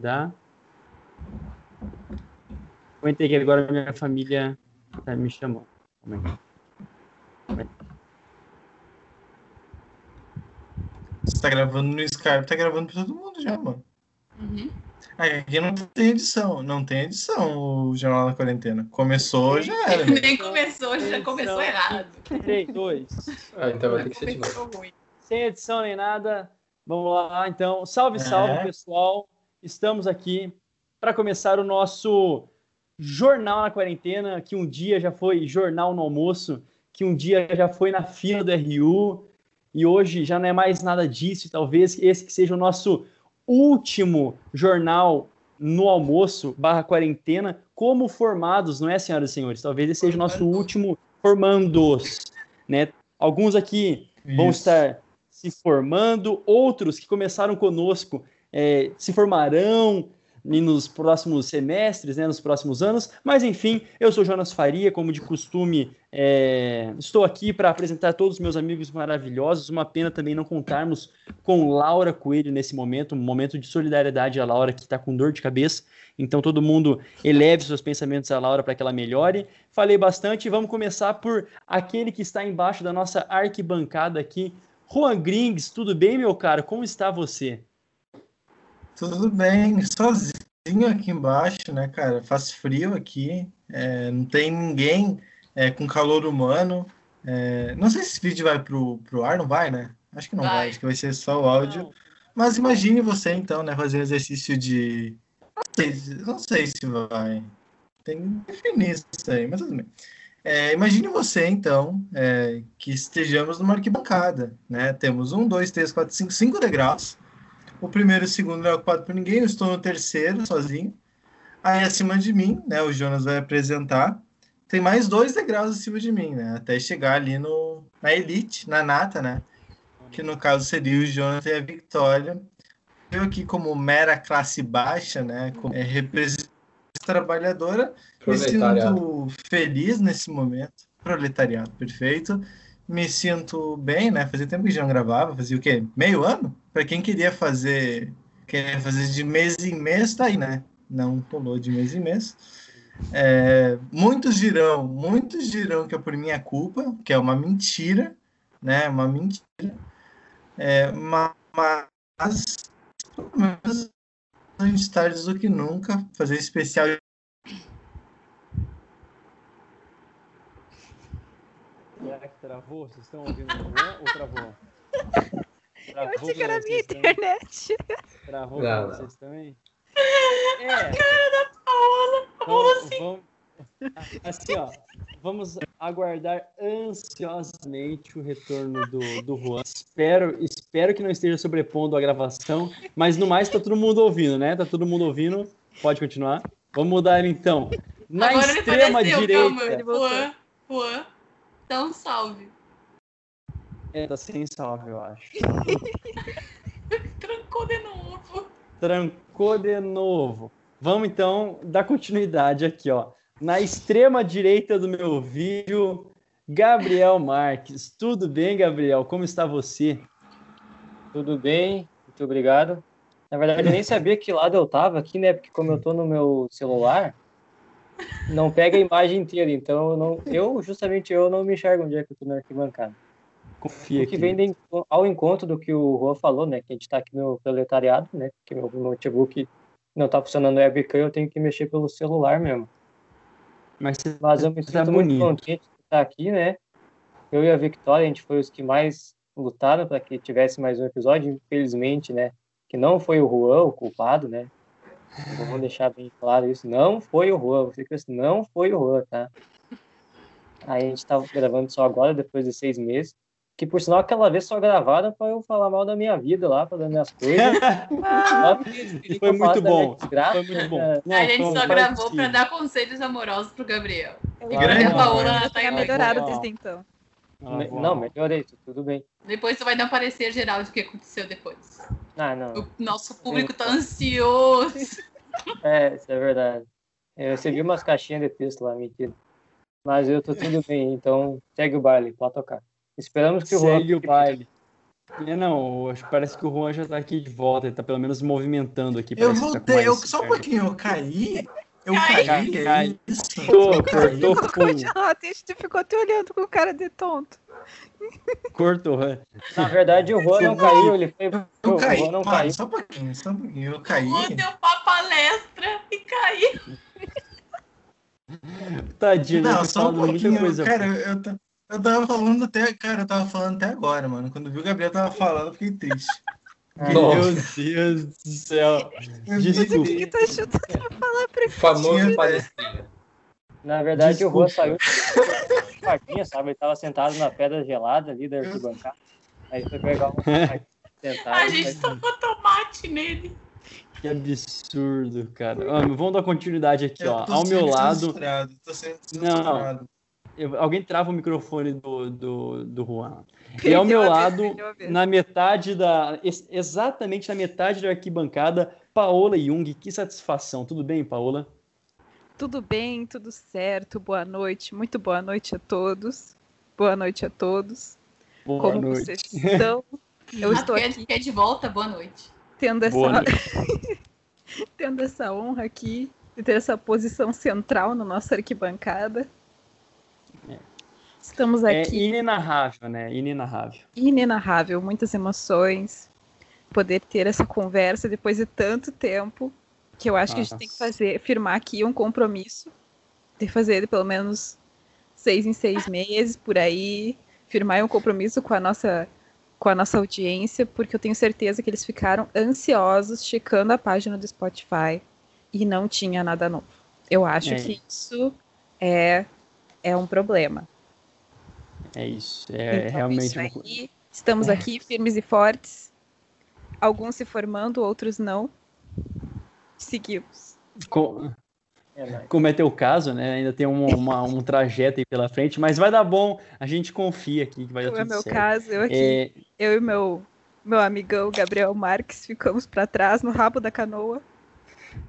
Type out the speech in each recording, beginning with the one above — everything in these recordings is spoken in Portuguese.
Dá. Comentei que agora minha família tá me chamando. Você tá gravando no Skype, tá gravando pra todo mundo já, mano. Uhum. Aqui não tem edição, não tem edição o Jornal da Quarentena. Começou, já era. Né? Nem começou, já começou errado. 3, 2. Ah, então vai ter que ser de novo. Sem edição nem nada. Vamos lá, então. Salve, salve, é. pessoal. Estamos aqui para começar o nosso Jornal na Quarentena, que um dia já foi Jornal no Almoço, que um dia já foi na fila do RU, e hoje já não é mais nada disso. Talvez esse que seja o nosso último jornal no almoço barra quarentena como formados, não é, senhoras e senhores? Talvez esse seja o nosso último formandos, né? Alguns aqui Isso. vão estar se formando, outros que começaram conosco é, se formarão nos próximos semestres, né, nos próximos anos. Mas enfim, eu sou Jonas Faria, como de costume, é, estou aqui para apresentar todos os meus amigos maravilhosos. Uma pena também não contarmos com Laura Coelho nesse momento, um momento de solidariedade a Laura que está com dor de cabeça. Então todo mundo eleve seus pensamentos a Laura para que ela melhore. Falei bastante, vamos começar por aquele que está embaixo da nossa arquibancada aqui, Juan Grings. Tudo bem, meu caro? Como está você? Tudo bem, sozinho aqui embaixo, né, cara? Faz frio aqui, é, não tem ninguém é, com calor humano. É, não sei se esse vídeo vai pro, pro ar, não vai, né? Acho que não vai, vai acho que vai ser só o áudio. Não. Mas imagine você, então, né, fazer um exercício de. Não sei, não sei se vai. Tem que definir isso aí, mas tudo bem. É, imagine você, então, é, que estejamos numa arquibancada, né? Temos um, dois, três, quatro, cinco, cinco degraus. O primeiro e o segundo não é ocupado por ninguém, eu estou no terceiro, sozinho. Aí acima de mim, né, o Jonas vai apresentar. Tem mais dois degraus acima de mim, né? Até chegar ali no, na elite, na nata, né? Que no caso seria o Jonas e a Victoria. Eu aqui como mera classe baixa, né? Como é, representante trabalhadora, me sinto feliz nesse momento. Proletariado, perfeito me sinto bem, né? Fazia tempo que já não gravava, fazia o quê? Meio ano? Para quem queria fazer, queria fazer de mês em mês, tá aí, né? Não pulou de mês em mês. É, muitos dirão, muitos dirão que é por minha culpa, que é uma mentira, né? Uma mentira. É, mas, pelo menos antes tarde do que nunca, fazer especial Será que travou? Vocês estão ouvindo o Juan ou travou? travou Eu achei que era a minha internet. Travou não, pra vocês também? É. A cara da Paola. Paola assim. Vamos, assim, ó. Vamos aguardar ansiosamente o retorno do, do Juan. Espero, espero que não esteja sobrepondo a gravação, mas no mais tá todo mundo ouvindo, né? Tá todo mundo ouvindo. Pode continuar. Vamos mudar então. Na Agora extrema direita. Calma, Juan, Juan. Um salve. É, tá sem salve, eu acho. Trancou de novo. Trancou de novo. Vamos então dar continuidade aqui, ó. Na extrema direita do meu vídeo, Gabriel Marques. Tudo bem, Gabriel? Como está você? Tudo bem, muito obrigado. Na verdade, eu nem sabia que lado eu tava aqui, né? Porque como eu tô no meu celular, não pega a imagem inteira, então eu, não, eu justamente eu não me enxergo onde é que eu tô na arquibancada. Confia o que aqui. vem de, ao encontro do que o Juan falou, né, que a gente tá aqui no proletariado, né, que meu notebook não tá funcionando webcam, eu tenho que mexer pelo celular mesmo. Mas, Mas eu me tá sinto tá muito contente de estar aqui, né, eu e a Victoria, a gente foi os que mais lutaram para que tivesse mais um episódio, infelizmente, né, que não foi o Juan o culpado, né, Vamos deixar bem claro isso. Não foi o Juan. Você que não foi o Juan, tá? Aí a gente tá gravando só agora, depois de seis meses. Que por sinal aquela vez só gravaram para eu falar mal da minha vida lá, para minhas coisas. foi, muito bom. foi muito bom. Não, a gente só gravou para dar conselhos amorosos pro Gabriel. E a Paola tá melhorado desde então. Ah, não, melhorei, tudo bem. Depois você vai dar um parecer geral do que aconteceu depois. Ah, não. O nosso público tá ansioso. É, isso é verdade. Eu recebi umas caixinhas de texto lá, mentira. Mas eu tô tudo bem, então segue o baile, pode tocar. Esperamos que o Segue o baile. É, não, parece que o Juan já tá aqui de volta, ele tá pelo menos movimentando aqui. Eu tá voltei, tá eu, só um pouquinho, eu caí. Eu caí, caí, é caí. isso. Cortou, cortou. A gente ficou te olhando com cara de tonto. Cortou, é. Na verdade, o Juan não caiu, ele foi. Eu caí, não Mano, caiu. só um pouquinho, só um pouquinho. Eu caí. O deu pra palestra e caiu. Tadinho, não, só um pouquinho. Coisa, cara, eu, eu, eu tava falando até, cara, eu tava falando até agora, mano. Quando viu o Gabriel tava falando, eu fiquei triste. Meu Deus do céu. Desculpa. O que tá chutando pra falar pra Famoso palestrinha. Na verdade, Desculpa. o Rô saiu de sabe? Ele tava sentado na pedra gelada ali da arquibancada. Aí foi pegar um. A gente tocou tomate nele. Que absurdo, cara. vamos dar continuidade aqui, ó. Ao meu lado. Tô sendo Não, eu, alguém trava o microfone do, do, do Juan. E ao meu lado, na metade da. Exatamente na metade da arquibancada, Paola Jung. Que satisfação. Tudo bem, Paola? Tudo bem, tudo certo. Boa noite. Muito boa noite a todos. Boa noite a todos. Boa Como noite. vocês estão? Eu estou aqui. Quer de volta? Boa noite. Tendo essa, tendo essa honra aqui de ter essa posição central na nossa arquibancada. Estamos é aqui. É inenarrável, né? Inenarrável. Inenarrável, muitas emoções. Poder ter essa conversa depois de tanto tempo, que eu acho Nossa. que a gente tem que fazer, firmar aqui um compromisso, de fazer pelo menos seis em seis meses por aí, firmar um compromisso com a nossa com a nossa audiência, porque eu tenho certeza que eles ficaram ansiosos checando a página do Spotify e não tinha nada novo. Eu acho é. que isso é é um problema. É isso. É então, realmente. Isso aí, estamos é. aqui firmes e fortes. Alguns se formando, outros não. Seguimos. Com... É como é teu caso, né? Ainda tem um, uma, um trajeto aí pela frente, mas vai dar bom. A gente confia aqui que vai dar Como tudo é meu certo. caso, eu aqui, é... eu e meu meu amigão Gabriel Marques ficamos para trás no rabo da canoa.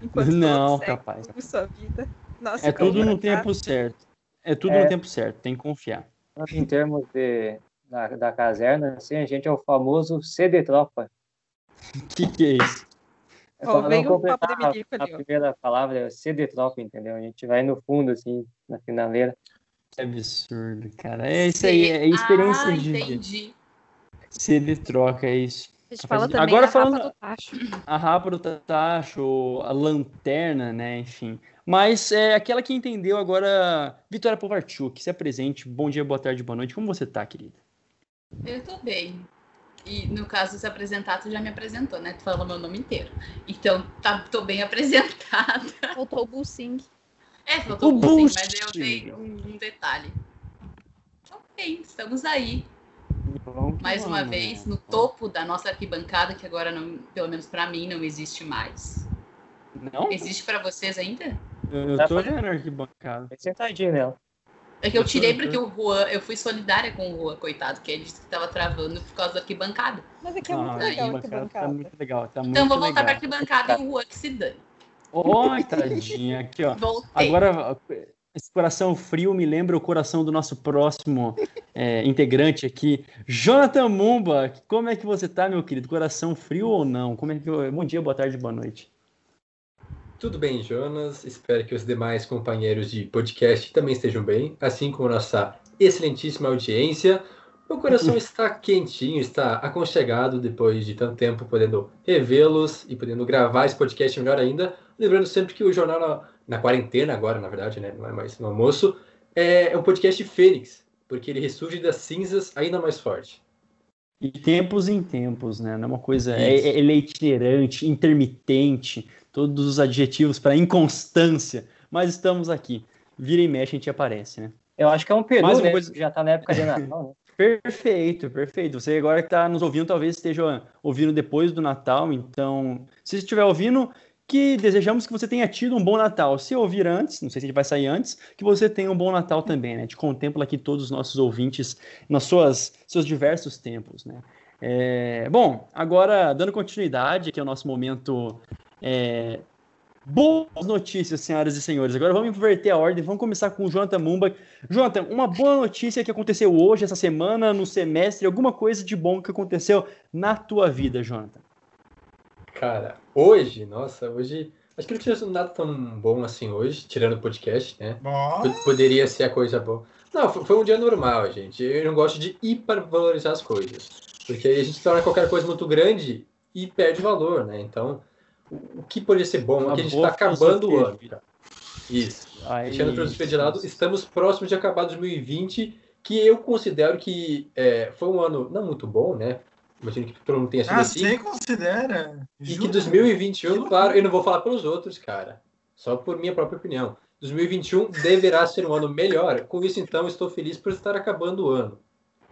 Enquanto não, capaz. Sua vida. Nossa, é tudo no tempo certo. É tudo é... no tempo certo, tem que confiar em termos de, da, da caserna, assim, a gente é o famoso CD Tropa. O que, que é isso? É oh, vem um papo de milico a, ali, a primeira palavra é CD Tropa, entendeu? A gente vai no fundo, assim, na finaleira. Que absurdo, cara. É isso aí, é experiência ah, de entendi. CD troca, é isso. A gente fala também Agora, a falando, rapa do tacho. A rapa do tacho, a lanterna, né, enfim. Mas é aquela que entendeu agora, Vitória Povarchuk, se apresente. Bom dia, boa tarde, boa noite. Como você tá, querida? Eu tô bem. E no caso, se apresentar, tu já me apresentou, né? Tu falou meu nome inteiro. Então, tá, tô bem apresentada. Faltou o Bulsing. É, faltou o Bulsing, mas eu tenho um, um detalhe. Ok, estamos aí. Mais uma vez, no topo da nossa arquibancada, que agora, não, pelo menos para mim, não existe mais. Não? Existe para vocês ainda? Eu, eu tô arquibancada. Sentadinho nela. É que eu tirei porque o Juan, eu fui solidária com o Juan, coitado, que ele disse que tava travando por causa da arquibancada. Mas aqui é muito ah, legal a arquibancada. Tá muito legal, tá então vou voltar pra arquibancada e o Juan que se dane. Oi, tadinha, aqui ó. Voltei. Agora, esse coração frio me lembra o coração do nosso próximo é, integrante aqui, Jonathan Mumba. Como é que você tá, meu querido? Coração frio ou não? Como é que Bom dia, boa tarde, boa noite. Tudo bem, Jonas? Espero que os demais companheiros de podcast também estejam bem, assim como nossa excelentíssima audiência. Meu coração está quentinho, está aconchegado depois de tanto tempo podendo revê-los e podendo gravar esse podcast melhor ainda. Lembrando sempre que o jornal na, na quarentena, agora na verdade, né, não é mais no almoço, é, é um podcast Fênix, porque ele ressurge das cinzas ainda mais forte. E tempos em tempos, né? Não é uma coisa. É, é, ele é itinerante, intermitente, todos os adjetivos para inconstância, mas estamos aqui. Vira e mexe, a gente aparece, né? Eu acho que é um peru, né? Coisa... Já está na época de Natal, né? Perfeito, perfeito. Você agora que está nos ouvindo, talvez esteja ouvindo depois do Natal, então, se estiver ouvindo, que desejamos que você tenha tido um bom Natal. Se ouvir antes, não sei se vai sair antes, que você tenha um bom Natal também, né? A gente contempla aqui todos os nossos ouvintes nas suas seus diversos tempos, né? É, bom, agora dando continuidade aqui ao nosso momento é, Boas notícias, senhoras e senhores. Agora vamos inverter a ordem. Vamos começar com o Jonathan Mumba. Jonathan, uma boa notícia que aconteceu hoje, essa semana, no semestre, alguma coisa de bom que aconteceu na tua vida, Jonathan. Cara, hoje, nossa, hoje. Acho que não tinha sido nada tão bom assim hoje, tirando o podcast, né? Poderia ser a coisa boa. Não, foi um dia normal, gente. Eu não gosto de hipervalorizar as coisas. Porque aí a gente torna qualquer coisa muito grande e perde valor, né? Então, o que poderia ser bom é que a gente está acabando o ano. Cara. Isso. Aí, Deixando a filosofia de lado, estamos próximos de acabar 2020, que eu considero que é, foi um ano não muito bom, né? Imagino que todo mundo tenha sido ah, assim. Você considera? E que 2021, Jura? claro, eu não vou falar pelos outros, cara. Só por minha própria opinião. 2021 deverá ser um ano melhor. Com isso, então, estou feliz por estar acabando o ano.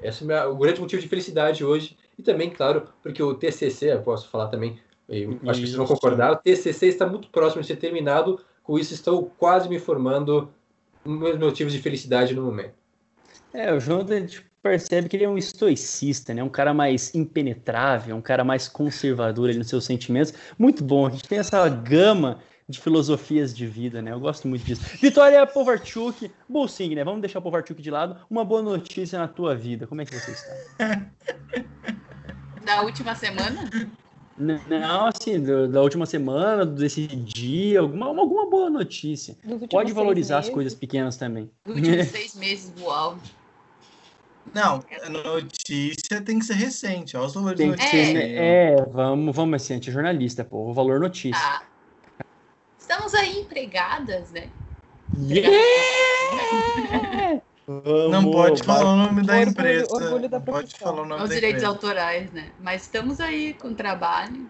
Esse é o grande motivo de felicidade hoje. E também, claro, porque o TCC, eu posso falar também, eu acho que vocês vão concordar, o TCC está muito próximo de ser terminado. Com isso, estou quase me formando meus motivos de felicidade no momento. É, o Jonathan tipo, percebe que ele é um estoicista, né? Um cara mais impenetrável, um cara mais conservador ali nos seus sentimentos. Muito bom, a gente tem essa gama de filosofias de vida, né? Eu gosto muito disso. Vitória Povarchuk, Bolsing, né? Vamos deixar o Povarchuk de lado. Uma boa notícia na tua vida. Como é que você está? Da última semana? Não, assim, da última semana, desse dia, alguma, alguma boa notícia. Pode valorizar as coisas pequenas também. Dos últimos seis meses do áudio. Não, a notícia tem que ser recente. Olha os valores tem que ser, é, vamos, vamos assim, é jornalista, pô, o valor notícia. Ah. Estamos aí empregadas, né? Yeah! não pode falar o nome da orgulho, empresa. Orgulho da pode falar o nome Os da direitos empresa. autorais, né? Mas estamos aí com trabalho.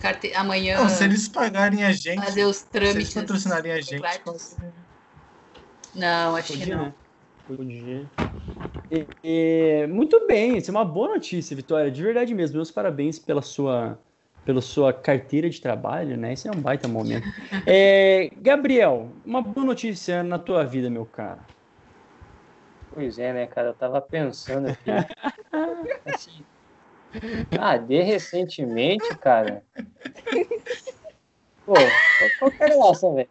Carte... Amanhã. Não, se eles pagarem a gente. Fazer os trâmites. Se eles patrocinarem a gente. Não, acho Podia, que não. Né? Podia. E, e, muito bem, isso é uma boa notícia, Vitória. De verdade mesmo. Meus parabéns pela sua pela sua carteira de trabalho, né? Isso é um baita momento. É, Gabriel, uma boa notícia na tua vida, meu cara. Pois é, né, cara? Eu tava pensando aqui. assim, ah, de recentemente, cara. Pô, qual que é a relação, velho?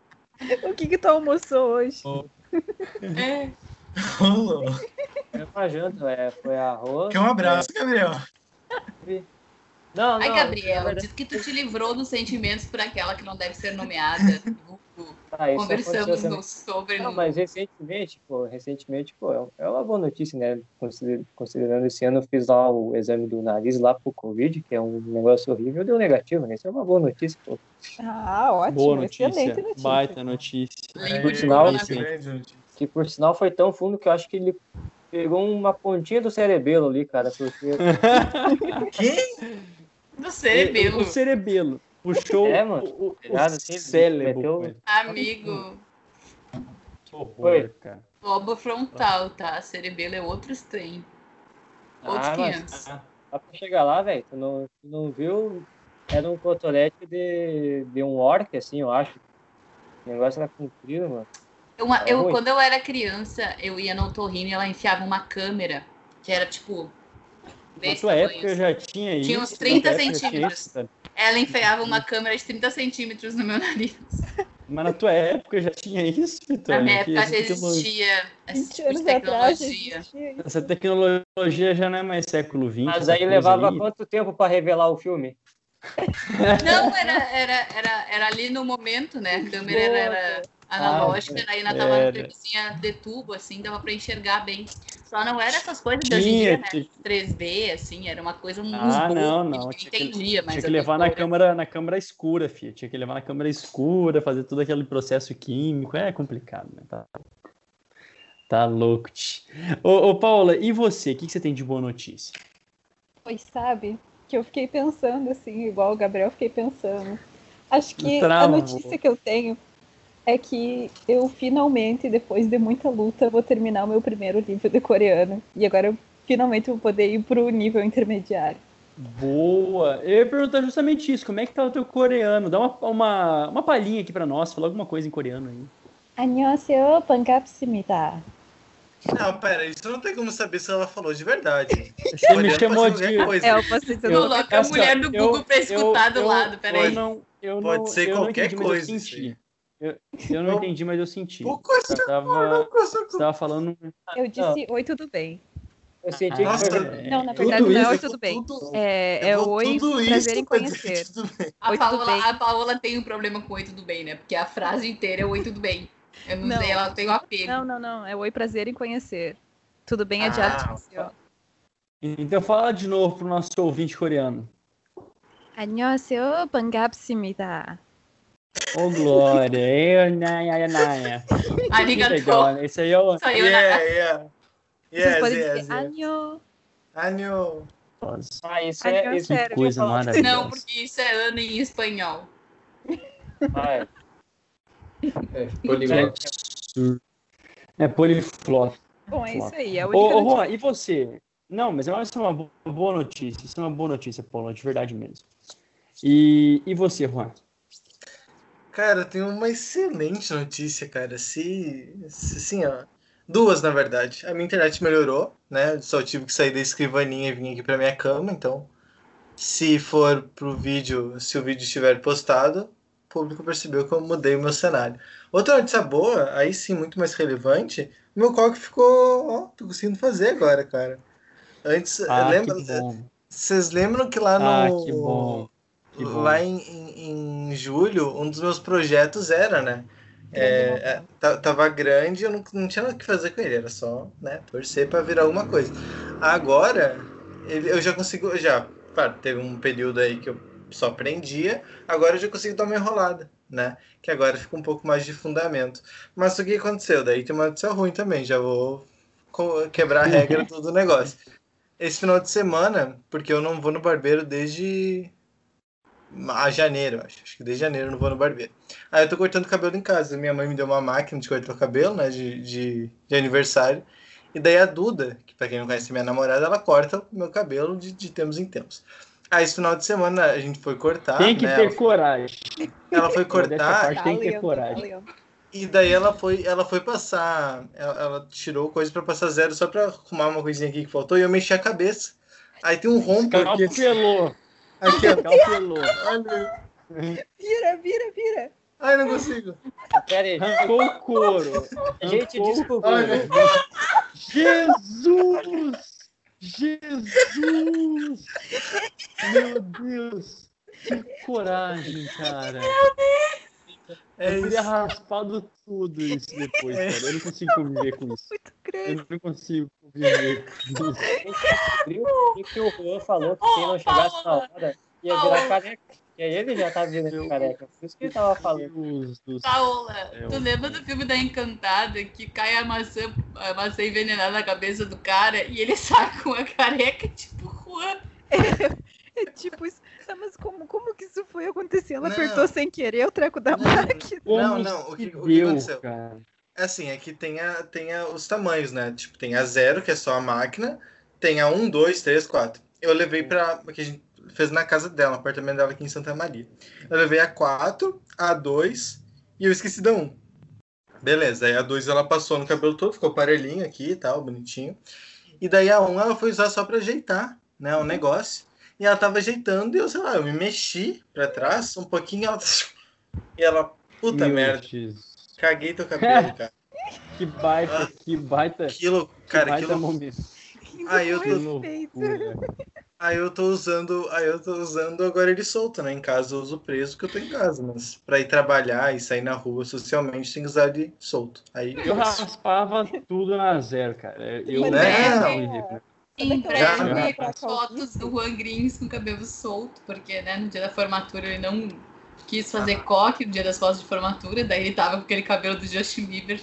O que que tu almoçou hoje? Oh. É. É uma janta, é, foi arroz. Que um abraço, é... Gabriel. Não, não. Ai, Gabriel, diz que tu te livrou dos sentimentos por aquela que não deve ser nomeada. Ah, Conversamos no, sobre. Não, mas recentemente, pô, recentemente, pô, é, é uma boa notícia, né? Considerando esse ano, eu fiz lá o exame do nariz lá pro Covid, que é um negócio horrível, deu negativo, né? Isso é uma boa notícia, pô. Ah, ótimo. Boa notícia. notícia. Baita notícia. É, por sinal, que por sinal foi tão fundo que eu acho que ele pegou uma pontinha do cerebelo ali, cara. Porque... Quem? Do cerebelo. O, cerebelo. Puxou é, mano. o, o, o assim, cérebro. Meteu... Amigo. Que horror, cara. Lobo frontal, tá? Cerebelo é outro trem. Outros ah, 500. Mas, dá pra chegar lá, velho. Tu não, tu não viu? Era um cotonete de, de um orc, assim, eu acho. O negócio era comprido, mano. Uma, eu, quando eu era criança, eu ia no otorrino e ela enfiava uma câmera, que era tipo na tua época eu já tinha isso. Tinha uns 30 centímetros. Ela enfiava uma câmera de 30 centímetros no meu nariz. Mas na tua época já tinha isso, Vitor? Na minha época já existia essa tipo de tecnologia. Essa tecnologia já não é mais século XX. Mas aí levava aí. quanto tempo para revelar o filme? Não, era, era, era, era ali no momento, né? A câmera Boa, era analógica, ah, aí na tava na televisãozinha de tubo, assim, dava para enxergar bem. Só não era essas coisas de hoje em dia, né? 3D, assim, era uma coisa muito Ah, não, não. Tinha entendia, que, tinha que levar na câmera, na câmera escura, filha. Tinha que levar na câmera escura, fazer todo aquele processo químico. É complicado, né? Tá, tá louco. Ô, ô, Paula, e você? O que, que você tem de boa notícia? Pois sabe, que eu fiquei pensando, assim, igual o Gabriel, fiquei pensando. Acho que a notícia que eu tenho é que eu finalmente, depois de muita luta, vou terminar o meu primeiro livro de coreano. E agora eu finalmente vou poder ir pro nível intermediário. Boa! Eu ia perguntar justamente isso. Como é que tá o teu coreano? Dá uma, uma, uma palhinha aqui para nós. Fala alguma coisa em coreano aí. 안녕하세요. 반갑습니다. Não, pera, isso não tem como saber se ela falou de verdade. Você me chamou de. Coisa. É, eu posso dizer, Coloca a mulher do Google eu, pra escutar eu, do lado, peraí. Eu não, eu Pode não, ser eu qualquer não entendi, coisa. Mas eu senti. Eu, eu não entendi, mas eu senti. Você tava, você tava falando. Eu disse oi, tudo bem. Eu senti Nossa, que foi... Não, na Tudo verdade não é oi, isso, tudo bem. tudo- É, é eu vou oi, tudo prazer isso em pra dizer que conhecer. tudo bem. A Oi, tudo Paola, bem? a Paola tem um problema com oi, tudo bem, né? Porque a frase inteira é oi, tudo bem. Eu não, Não. sei, ela tem um apego. Não, não, não. É oi, prazer em conhecer. Tudo bem é Ah, de artificial. Então fala de novo pro nosso ouvinte coreano. 안녕하세요. 반갑습니다. Ô, Glória. Eu, Naya, Naya. Que Arigatou. Esse aí é o. Yeah, yeah. Yes, yes, dizer yes. 안녕. Anio. Ah, isso é. Isso sério. Coisa maravilhosa. Não, porque isso é Ana em espanhol. Ah, é. É, poliglota. É poliflota. Bom, é isso aí. É Ô, ô. Juan, e você? Não, mas isso é uma bo- boa notícia. Isso é uma boa notícia, Paulo, de verdade mesmo. E, e você, Juan? Cara, tenho uma excelente notícia, cara. Se, se assim, ó. Duas, na verdade. A minha internet melhorou, né? Só tive que sair da escrivaninha e vir aqui pra minha cama, então. Se for pro vídeo, se o vídeo estiver postado, o público percebeu que eu mudei o meu cenário. Outra notícia boa, aí sim, muito mais relevante, meu coque ficou, ó, tô conseguindo fazer agora, cara. Antes, Ah, lembra, vocês lembram que lá no Ah, que. Lá em, em, em julho, um dos meus projetos era, né? É, é, ta- tava grande, eu não, não tinha nada que fazer com ele, era só, né, torcer para virar alguma coisa. Agora, eu já consigo, já, claro, teve um período aí que eu só aprendia, agora eu já consigo dar uma enrolada, né? Que agora fica um pouco mais de fundamento. Mas o que aconteceu? Daí tem uma notícia ruim também, já vou quebrar a regra do negócio. Esse final de semana, porque eu não vou no barbeiro desde a janeiro, acho. Acho que desde janeiro eu não vou no barbeiro. Aí eu tô cortando cabelo em casa. Minha mãe me deu uma máquina de cortar o cabelo, né? De, de, de aniversário. E daí a Duda, que pra quem não conhece minha namorada, ela corta o meu cabelo de, de tempos em tempos. Aí esse final de semana a gente foi cortar. Tem que né? ter ela, coragem. ela foi cortar parte tem que ter coragem. e daí ela foi, ela foi passar. Ela, ela tirou coisa pra passar zero só pra arrumar uma coisinha aqui que faltou e eu mexi a cabeça. Aí tem um rombo aqui. Calpelou. Aqui ó. Calpelou. Olha. Vira, vira, vira. Ai, não consigo. Pera aí. Arrancou o couro. Gente, desculpa. Jesus! Jesus! Meu Deus! Que coragem, cara. É Eu teria raspado tudo isso depois, cara. Eu não consigo conviver com isso. Muito grande. Eu não consigo conviver com isso. o que o Juan falou que quem não chegasse na hora ia virar careca. E aí ele já tá virando careca. Por isso que ele tava falando. Paola, É, tu lembra do filme da Encantada que cai a maçã, a maçã envenenada na cabeça do cara e ele sai com a careca tipo Juan? É tipo isso. Tá, mas como, como que isso foi acontecer? Ela Não. apertou sem querer o treco da Não. máquina. Como Não, não, o que- o que aconteceu? cara? É assim, aqui tem, a, tem a, os tamanhos, né? Tipo, tem a zero, que é só a máquina, tem a 1, 2, 3, 4. Eu levei pra. que a gente fez na casa dela, no apartamento dela aqui em Santa Maria. Eu levei a 4, a 2 e eu esqueci da 1. Beleza, aí a 2 ela passou no cabelo todo, ficou parelhinho aqui e tal, bonitinho. E daí a 1 ela foi usar só pra ajeitar, né, o negócio. E ela tava ajeitando e eu, sei lá, eu me mexi pra trás um pouquinho ela... e ela, puta Meu merda, Jesus. caguei teu cabelo, cara. Que baita, que baita, Aquilo, que cara, baita aquilo. momento. Aí eu Que tô, aí eu tô usando, aí eu tô usando agora ele solto, né? Em casa eu uso preso porque eu tô em casa, mas pra ir trabalhar e sair na rua socialmente tem que usar ele solto. Aí Eu raspava tudo na zero, cara. Eu Mas Em breve, fotos do Juan Grins com cabelo solto, porque né, no dia da formatura ele não quis fazer coque no dia das fotos de formatura, daí ele tava com aquele cabelo do Justin Bieber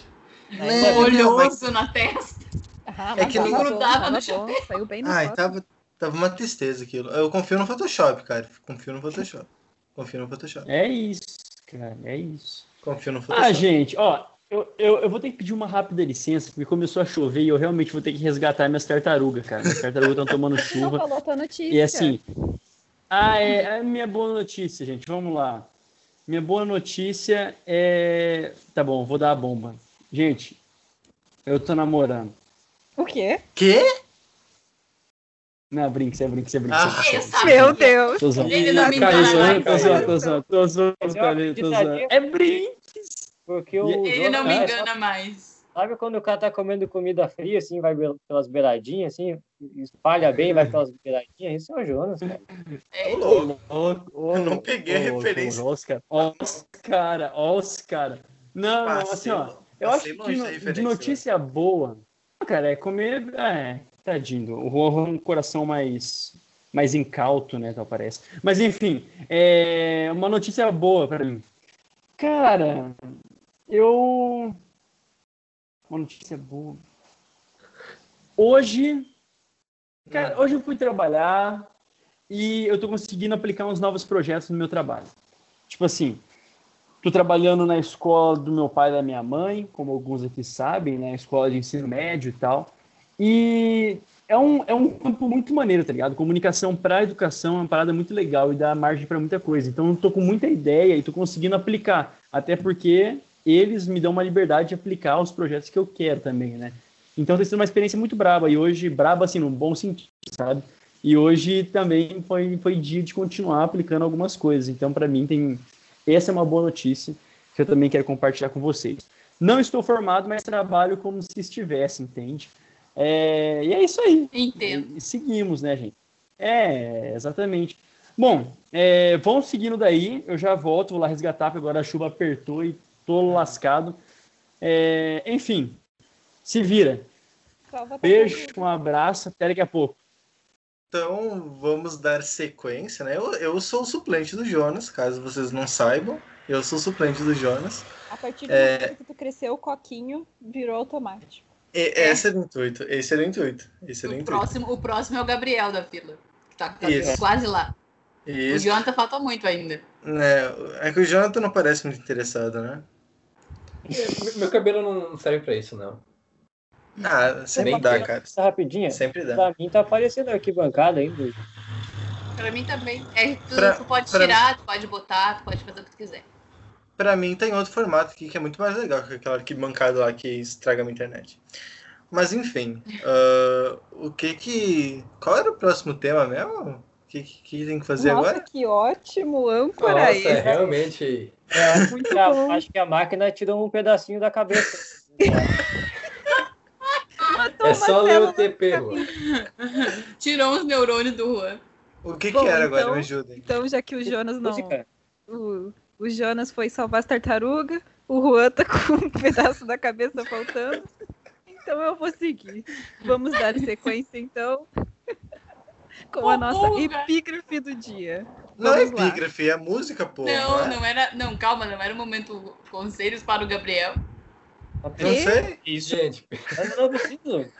Né, olhoso na testa. Ah, É que não grudava no bom, Saiu bem no Ai, foto. tava, tava uma tristeza aquilo. Eu confio no Photoshop, cara. Confio no Photoshop. Confio no Photoshop. É isso, cara, é isso. Confio no Photoshop. Ah, gente, ó, eu, eu, eu vou ter que pedir uma rápida licença, porque começou a chover e eu realmente vou ter que resgatar minhas tartarugas, cara. Minhas tartarugas estão tomando Não chuva. falou tua notícia. E assim. Ah, é, é minha boa notícia, gente. Vamos lá. Minha boa notícia é. Tá bom, vou dar a bomba. Gente, eu tô namorando. O quê? Quê? Não, brinque, você brinca, você brinca. Ah, meu Deus. Tô zoando. Ele não me engana Tô zoando, tô zoando, tô zoando, tô zoando. É brinques. Porque o Ele não me engana mais. Sabe quando o cara tá comendo comida fria, assim, vai pelas beiradinhas, assim, espalha bem, vai pelas beiradinhas? Isso é o Jonas, cara. É louco. Eu não peguei a referência. Olha os caras, olha os caras. Não, assim, ó, eu acho que de notícia boa, cara, é comer, é, tadinho, o Juan um coração mais mais incauto, né, tal parece. Mas enfim, é uma notícia boa para mim. Cara, eu uma notícia boa. Hoje, cara, hoje eu fui trabalhar e eu tô conseguindo aplicar uns novos projetos no meu trabalho. Tipo assim, tô trabalhando na escola do meu pai e da minha mãe, como alguns aqui sabem, né, escola de ensino médio e tal. E é um, é um campo muito maneiro, tá ligado? Comunicação para educação é uma parada muito legal e dá margem para muita coisa. Então, eu tô com muita ideia e tô conseguindo aplicar. Até porque eles me dão uma liberdade de aplicar os projetos que eu quero também, né? Então tem sido uma experiência muito braba, e hoje, braba assim, no bom sentido, sabe? E hoje também foi, foi dia de continuar aplicando algumas coisas. Então, para mim, tem essa é uma boa notícia que eu também quero compartilhar com vocês. Não estou formado, mas trabalho como se estivesse, entende? É, e é isso aí. Entendo. Seguimos, né, gente? É, exatamente. Bom, é, vamos seguindo daí. Eu já volto, vou lá resgatar, porque agora a chuva apertou e tô lascado. É, enfim, se vira. Beijo, um abraço, até daqui a pouco. Então, vamos dar sequência, né? Eu, eu sou o suplente do Jonas, caso vocês não saibam. Eu sou o suplente do Jonas. A partir do é... momento que tu cresceu, o coquinho virou automático. E, é. Esse era o intuito. Esse era o intuito. Esse era o, o intuito. Próximo, o próximo é o Gabriel da fila. Que tá, tá quase lá. Isso. O Jonathan falta muito ainda. É, é que o Jonathan não parece muito interessado, né? Meu cabelo não serve pra isso, não. Ah, sempre dá, cara. Tá rapidinho? Sempre dá. Pra mim tá aparecendo arquibancada ainda. Pra mim também. É, tu, pra, tu pode tirar, mim... tu pode botar, tu pode fazer o que tu quiser. Pra mim tem outro formato aqui que é muito mais legal que aquela arquibancada lá que estraga a minha internet. Mas enfim, uh, o que que... Qual era o próximo tema mesmo? O que, que, que tem que fazer Nossa, agora? que ótimo, âncora Nossa, aí. É, realmente... É, muito bom. Acho que a máquina tirou um pedacinho da cabeça. é só ler o TP, Juan. Tirou os neurônios do Juan. O que, bom, que era agora? Então, Me ajuda. Então, já que o Jonas não... O, o Jonas foi salvar as tartarugas, o Juan tá com um pedaço da cabeça faltando. Então eu vou seguir. Vamos dar sequência, então, com a nossa epígrafe do dia. Não é epígrafe, é música, pô. Não, não, é? não, era. Não, calma, não era o momento conselhos para o Gabriel. Não sei. Isso, gente. não preciso.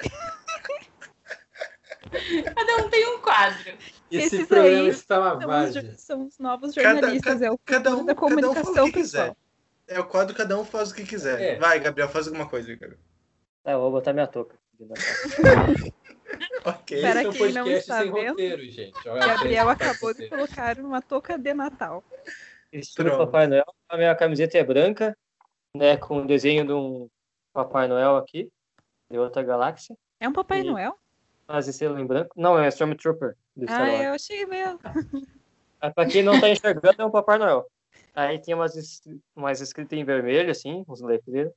Cada um tem um quadro. Esse Esses programa está uma várzea. São os novos jornalistas, cada, é o cada um, da comunicação cada um pessoal. É o quadro, cada um faz o que quiser. É. Vai, Gabriel, faz alguma coisa, Gabriel. Tá, eu vou botar minha touca. ok. Para é quem não está vendo, roteiro, gente. Olha Gabriel acabou de colocar uma touca de Natal. Estilo Papai Noel. A minha camiseta é branca, né, com o desenho de um Papai Noel aqui, de outra galáxia. É um Papai e... Noel? Mas esse em branco. Não, é Stormtrooper. Do ah, eu achei mesmo. Pra quem não tá enxergando, é um Papai Noel. Aí tem umas, umas escritas em vermelho, assim, uns letreiros.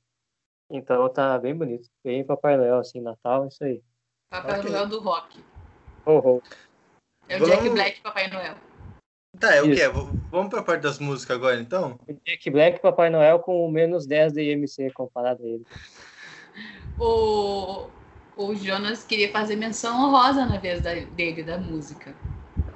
Então tá bem bonito. Bem Papai Noel, assim, Natal, isso aí. Papai okay. Noel do rock. Oh, oh. É o Vamos... Jack Black Papai Noel. Tá, é o que? Vamos pra parte das músicas agora, então? Jack Black Papai Noel com menos 10 de IMC comparado a ele. O, o Jonas queria fazer menção honrosa na vez da, dele, da música.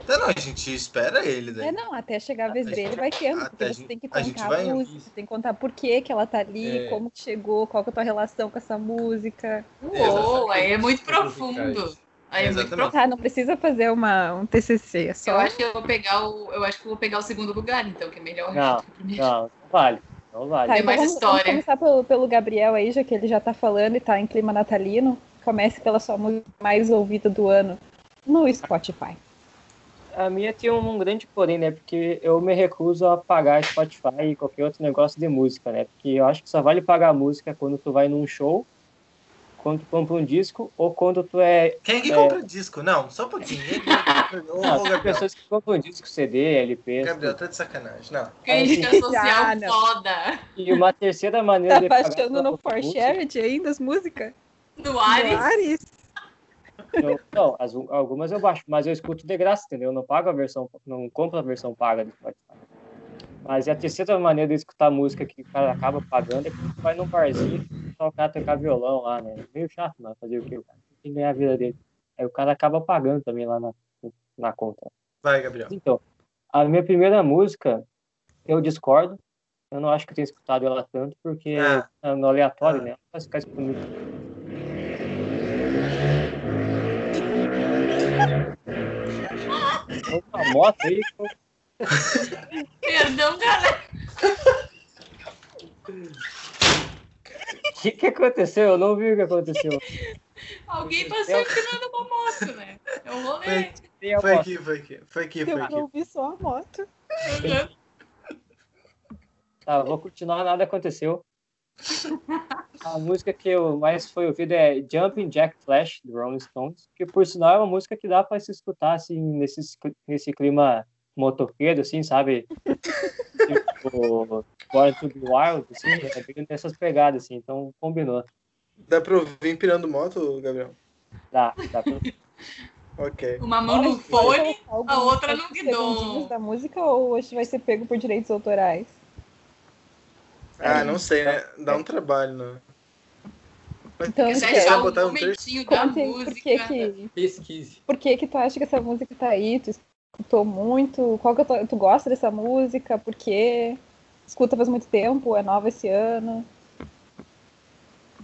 Então, não, a gente espera ele. Daí. É, não, até chegar a vez até dele vai ter, porque você tem que contar a, a música, você tem que contar por que, que ela tá ali, é. como que chegou, qual que é a tua relação com essa música. Uou, aí é muito profundo. Aí é muito profundo. Ah, não precisa fazer uma, um TCC, é só... Eu acho que eu vou pegar o, eu acho que vou pegar o segundo lugar, então, que é melhor. Não, não, não vale. Não vale. Tá, Tem então mais vamos, história. Vamos começar pelo, pelo Gabriel aí, já que ele já tá falando e tá em clima natalino. Comece pela sua música mais ouvida do ano no Spotify a minha tem um grande porém, né? Porque eu me recuso a pagar Spotify e qualquer outro negócio de música, né? Porque eu acho que só vale pagar música quando tu vai num show quando tu compra um disco ou quando tu é. Quem que é... compra disco? Não, só um pouquinho. Ô, Não, pessoas que compram disco, CD, LP. Gabriel, tá de sacanagem. Não. Crítica assim, social ah, foda. E uma terceira maneira tá de. Tá baixando no For Charity ainda as músicas? No Ares. No Ares. Eu, não, as, algumas eu baixo, mas eu escuto de graça, entendeu? Eu não pago a versão, não compro a versão paga do Spotify. Mas é a terceira maneira de escutar música que o cara acaba pagando é quando vai num barzinho tocar, tocar violão lá, né? Meio chato, mas fazer o que? O cara tem que ganhar a vida dele. Aí o cara acaba pagando também lá na, na conta. Vai, Gabriel. Então, a minha primeira música, eu discordo. Eu não acho que eu tenha escutado ela tanto, porque ah. é no aleatório, ah. né? Não faz ficar escutando uma moto aí. Perdão, galera. O que, que aconteceu? Eu não vi o que aconteceu. Alguém passou empinando uma moto, né? É um rolê. Foi, foi aqui, foi aqui. Foi aqui, foi aqui. Eu não vi só a moto. Tá, vou continuar, nada aconteceu. A música que eu mais foi ouvida é Jumping Jack Flash, do Rolling Stones, que por sinal é uma música que dá para se escutar assim, nesse, nesse clima motoqueiro, assim, sabe? tipo, Born to be Wild, assim, é bem nessas pegadas, assim, então combinou. Dá pra ouvir empinando moto, Gabriel? Dá, dá pra Ok. Uma mão no fone, a outra no guidão. da música ou hoje vai ser pego por direitos autorais? Ah, não sei, né? Dá um trabalho, né? Então, você achar botar um momentinho da música. Por que que, Pesquise. Por que que tu acha que essa música tá aí? Tu escutou muito? Qual que tu, tu gosta dessa música? Por quê? Escuta faz muito tempo? É nova esse ano?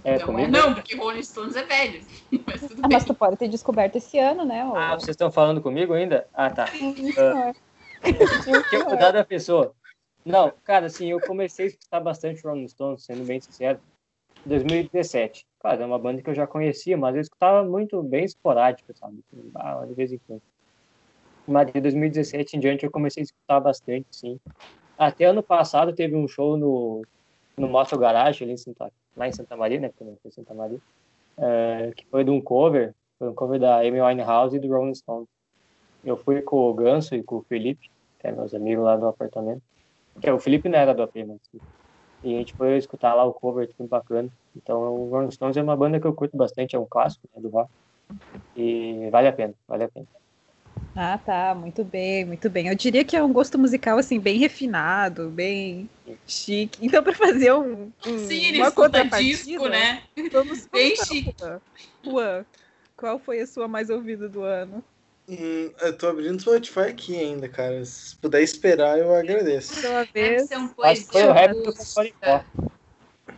É, não, é não, porque Rolling Stones é velho. Mas, ah, mas tu pode ter descoberto esse ano, né? Ou... Ah, vocês estão falando comigo ainda? Ah, tá. uh, que eu cuidar da pessoa. Não, cara, assim, eu comecei a escutar bastante Rolling Stones, sendo bem sincero, em 2017. Claro, é uma banda que eu já conhecia, mas eu escutava muito bem esporádico, sabe? Ah, de vez em quando. Mas de 2017 em diante eu comecei a escutar bastante, sim. Até ano passado teve um show no, no Moto Garage, ali em Santa, lá em Santa Maria, né? Porque não foi Santa Maria. É, que foi de um cover, foi um cover da Amy Winehouse e do Rolling Stones. Eu fui com o Ganso e com o Felipe, que é meus amigos lá do apartamento. Que é, o Felipe não era do AP, mas... E a gente foi escutar lá o cover, tudo bacana. Então, o Rolling Stones é uma banda que eu curto bastante, é um clássico né, do rock. E vale a pena, vale a pena. Ah, tá, muito bem, muito bem. Eu diria que é um gosto musical assim bem refinado, bem chique. Então para fazer um, um Sim, uma contrapartida, né? Vamos bem chique. Juan, qual foi a sua mais ouvida do ano? Hum, eu tô abrindo o Spotify aqui ainda, cara. Se puder esperar, eu agradeço. Uma vez. Deve um foi o rap do.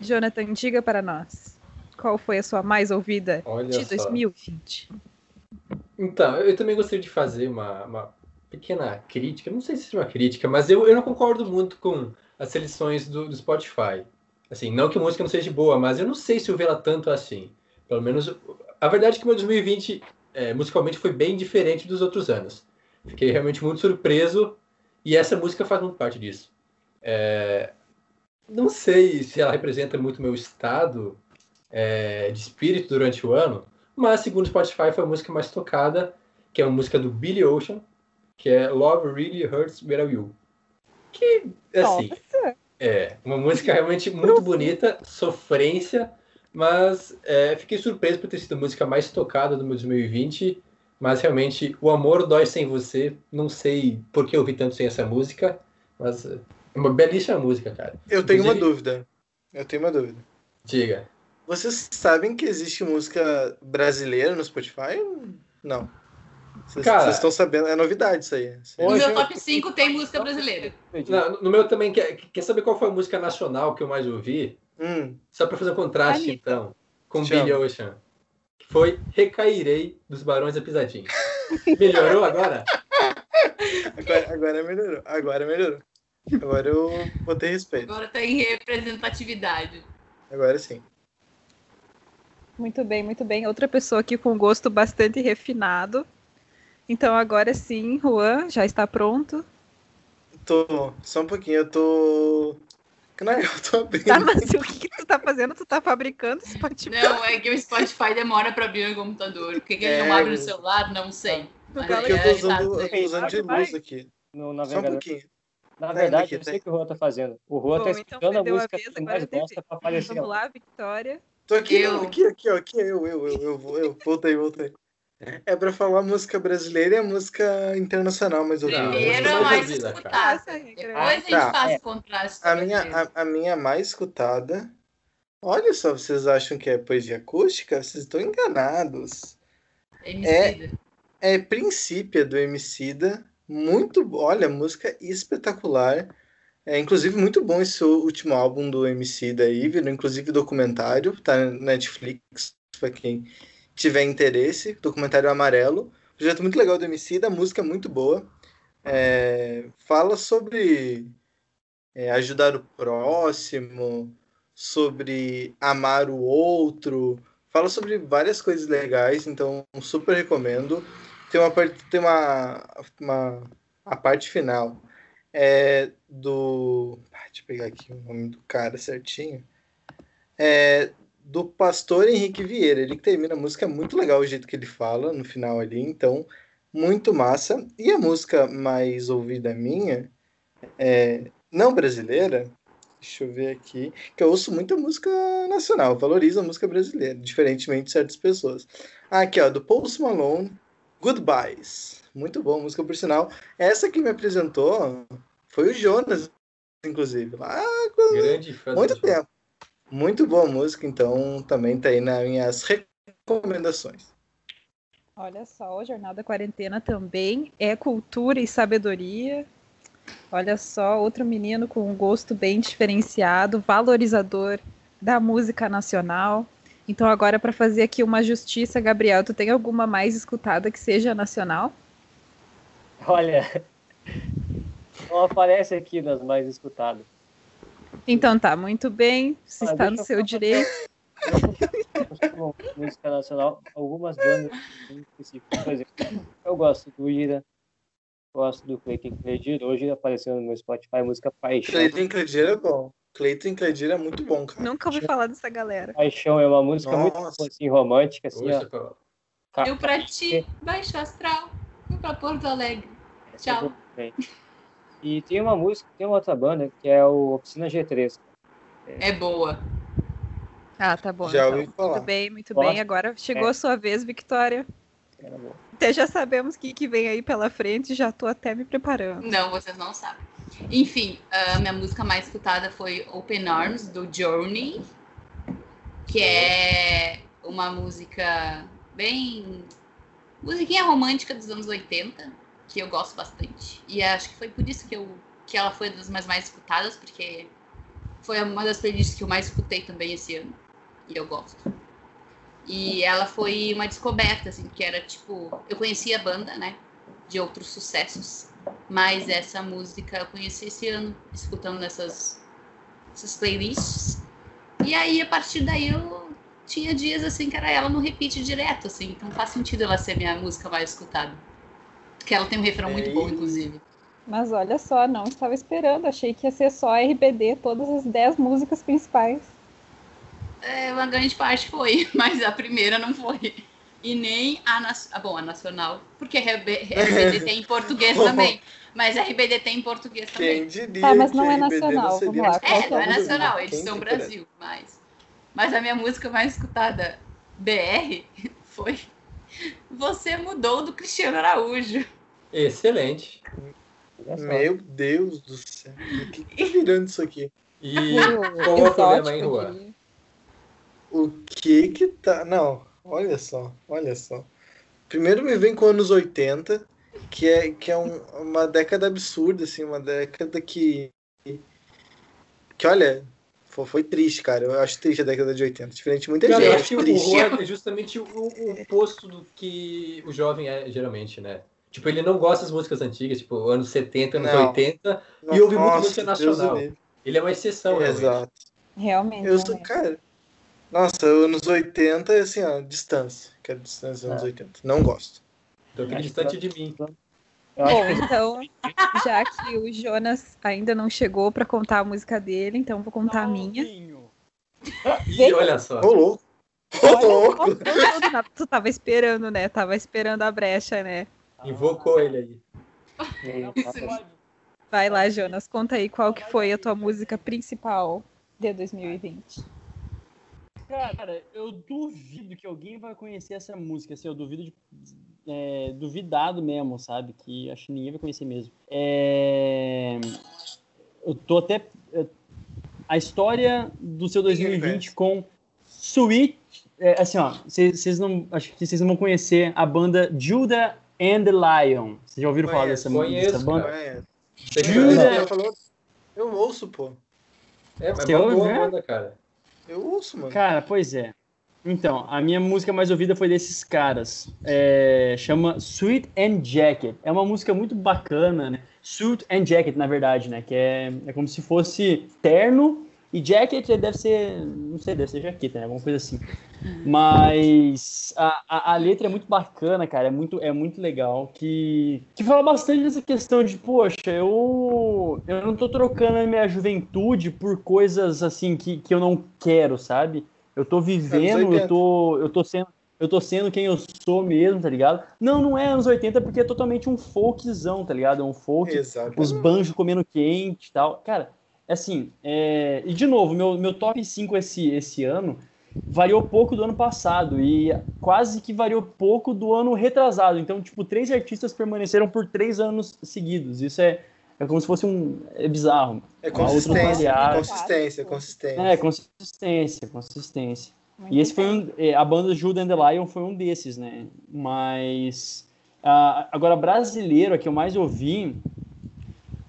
Jonathan, diga para nós. Qual foi a sua mais ouvida Olha de 2020? Então, eu também gostaria de fazer uma, uma pequena crítica, não sei se é uma crítica, mas eu, eu não concordo muito com as seleções do, do Spotify. Assim, não que a música não seja boa, mas eu não sei se eu ela tanto assim. Pelo menos, a verdade é que meu 2020 é, musicalmente foi bem diferente dos outros anos. Fiquei realmente muito surpreso e essa música faz muito parte disso. É, não sei se ela representa muito meu estado é, de espírito durante o ano, mas, segundo o Spotify, foi a música mais tocada, que é uma música do Billy Ocean, que é Love Really Hurts Without You. Que, assim, Nossa. é uma música realmente muito bonita, sofrência, mas é, fiquei surpreso por ter sido a música mais tocada do meu 2020. Mas realmente, o amor dói sem você. Não sei por que eu ouvi tanto sem essa música, mas é uma belíssima música, cara. Eu tenho Inclusive... uma dúvida. Eu tenho uma dúvida. Diga. Vocês sabem que existe música brasileira no Spotify? Não. Vocês estão sabendo, é novidade isso aí. No meu top 5 tem música brasileira. Não, no meu também, quer, quer saber qual foi a música nacional que eu mais ouvi? Hum. Só para fazer um contraste, Anitta. então, com Chama. Billy Ocean. Que foi Recairei dos Barões da Pisadinha. Melhorou agora? agora? Agora melhorou. Agora melhorou. Agora eu botei respeito. Agora tá em representatividade. Agora sim. Muito bem, muito bem. Outra pessoa aqui com gosto bastante refinado. Então agora sim, Juan, já está pronto? Tô, só um pouquinho, eu tô Não, eu tô abrindo. Tá, mas o que, que tu tá fazendo? Tu tá fabricando Spotify? Não, é que o Spotify demora pra abrir no computador. Por que, que ele É, não abre no celular? Não sei. Mas Porque eu é, tô tá- usando, eu tô usando de luz aqui. No Só um pouquinho. Na verdade, Nikita. eu sei o que o Juan tá fazendo. O Bom, tá então escutando a perdeu a música vez, que mais é gosta pra aparecer. Vamos lá, Victoria. Tô aqui, Eu- aqui, aqui, ó, aqui, eu, eu, eu, eu, vou- eu, voltei, voltei. É pra falar música brasileira e a música internacional, mais ou Não, menos. Primeiro é música mais escutada. Depois a gente Tá. faz É. o contraste. A minha, a, a minha mais escutada. Olha só, vocês acham que é poesia acústica? Vocês estão enganados. Emicida. É Princípia do Emicida. Muito, olha, música espetacular. É, inclusive, muito bom esse último álbum do Emicida aí, virou inclusive documentário, tá na Netflix, para quem tiver interesse. Documentário amarelo. Projeto muito legal do Emicida, a música é muito boa. É, fala sobre é, ajudar o próximo, sobre amar o outro, fala sobre várias coisas legais, então super recomendo. Tem uma parte, tem uma, uma a parte final é do, ah, deixa eu pegar aqui o nome do cara certinho. É do pastor Henrique Vieira, ele que termina a música é muito legal o jeito que ele fala no final ali, então muito massa. E a música mais ouvida minha é não brasileira, deixa eu ver aqui, que eu ouço muita música nacional, valorizo a música brasileira, diferentemente de certas pessoas. Ah, aqui, ó, do Post Malone, Goodbyes. Muito bom, música por sinal. Essa que me apresentou foi o Jonas, inclusive, lá Grande fã muito João. Muito boa música, então também tá aí nas minhas recomendações. Olha só, o Jornal da Quarentena também é cultura e sabedoria. Olha só, outro menino com um gosto bem diferenciado, valorizador da música nacional. Então, agora, para fazer aqui uma justiça, Gabriel, tu tem alguma mais escutada que seja nacional? Olha, não aparece aqui nas mais escutadas. Então tá, muito bem, você Ah, está no eu seu direito. Bom, música nacional, algumas bandas em específico. Por exemplo, eu gosto do Ira, gosto do Cleiton Cledir. Hoje apareceu no meu Spotify a música Paixão. Cleiton Cledir é bom. Cleiton Cledir é muito bom, cara. Nunca ouvi falar dessa galera. Paixão é uma música muito Nossa. assim, romântica, assim, ó. Eu pra ti, baixo astral, fui pra Porto Alegre. Tchau. E tem uma música, tem uma outra banda que é o Oficina G3. É boa. Ah, tá bom. Já então. ouvi falar. Muito bem, muito bem. Agora chegou É. a sua vez, Victoria. Era bom. Até já sabemos o que, que vem aí pela frente, já tô até me preparando. Não, vocês não sabem. Enfim, a minha música mais escutada foi Open Arms, do Journey, que é uma música bem. musiquinha romântica dos anos 80, que eu gosto bastante. E acho que foi por isso que, eu, que ela foi das mais, mais escutadas, porque foi uma das playlists que eu mais escutei também esse ano. E eu gosto. E ela foi uma descoberta, assim, que era tipo. Eu conhecia a banda, né? De outros sucessos. Mas essa música eu conheci esse ano, escutando nessas, essas playlists. E aí, a partir daí, eu tinha dias assim que era ela no repeat direto, assim. Então faz sentido ela ser minha música mais escutada. Porque ela tem um refrão muito bom, inclusive. Mas olha só, não estava esperando. Achei que ia ser só RBD, todas as 10 músicas principais. É, uma grande parte foi, mas a primeira não foi. E nem a, nas- ah, bom, a nacional, porque RB RBD tem em português também. Mas RBD tem em português também. Quem diria Tá, mas não que é nacional, seria vamos lá, É, que não é nacional, edição dera. Brasil, mas. Mas a minha música mais escutada BR foi Você Mudou do Cristiano Araújo. Excelente. Meu Deus do céu. O que tá virando isso aqui? E qual é o problema, hein, Juan? O que que tá. Não, olha só, olha só. Primeiro me vem com anos 80, que é, que é um- uma década absurda, assim, uma década que. Que olha, foi, foi triste, cara. Eu acho triste a década de 80. Diferente de muita Cara, gente. eu eu acho que acho o triste. Juan é justamente o, o oposto do que o jovem é geralmente, né? Tipo, ele não gosta das músicas antigas, tipo, anos 70, anos Não. 80. E ouve muito Nossa, música Deus nacional. Ele é uma exceção, realmente. Exato. Realmente. Eu sou, cara. Nossa, anos 80 é assim, ó, distância. Quero distância dos anos Ah. 80. Não gosto. Então, aquele Acho distante de mim. Bom, então, já que o Jonas ainda não chegou para contar a música dele, então vou contar a minha. Ih, olha só. Ô, louco. Tu tava esperando, né? Tava esperando a brecha, né? Invocou ele aí. Vai lá, Jonas, conta aí qual que foi a tua música principal de 2020. Cara, eu duvido que alguém vai conhecer essa música, assim, eu duvido de, é, duvidado mesmo, sabe? Que acho que ninguém vai conhecer mesmo. É, eu tô até a história do seu 2020 com Sweet, é, assim, ó, vocês não, acho que vocês não vão conhecer a banda Judah and the Lion. Vocês já ouviram falar dessa, conheço, dessa banda? Conheço. Judah. Eu ouço, pô. É, mas Você é uma ouve, boa né? banda, cara. Eu ouço, mano. Cara, pois é. Então, a minha música mais ouvida foi desses caras. É, chama Sweet and Jacket. É uma música muito bacana, né? Suit and Jacket, na verdade, né? Que é, é como se fosse terno e jacket deve ser, não sei, deve ser jaqueta, né? Alguma coisa assim. Mas a, a, a, letra é muito bacana, cara. É muito, é muito legal. Que, que fala bastante dessa questão de, poxa, eu, eu não tô trocando a minha juventude por coisas assim que, que eu não quero, sabe? Eu tô vivendo, eu tô, eu tô sendo. Eu tô sendo quem eu sou mesmo, tá ligado? Não, não é anos 80 porque é totalmente um folkzão, tá ligado? É um folk, Exatamente. os banjos comendo quente e tal. Cara, assim, é... e de novo, meu, meu top 5 esse, esse ano variou pouco do ano passado e quase que variou pouco do ano retrasado. Então, tipo, três artistas permaneceram por três anos seguidos. Isso é, é como se fosse um. É bizarro. É consistência, consistência, consistência. É, consistência, consistência. Muito e esse foi um, a banda Judah and the Lion foi um desses, né? Mas uh, agora brasileiro, a que eu mais ouvi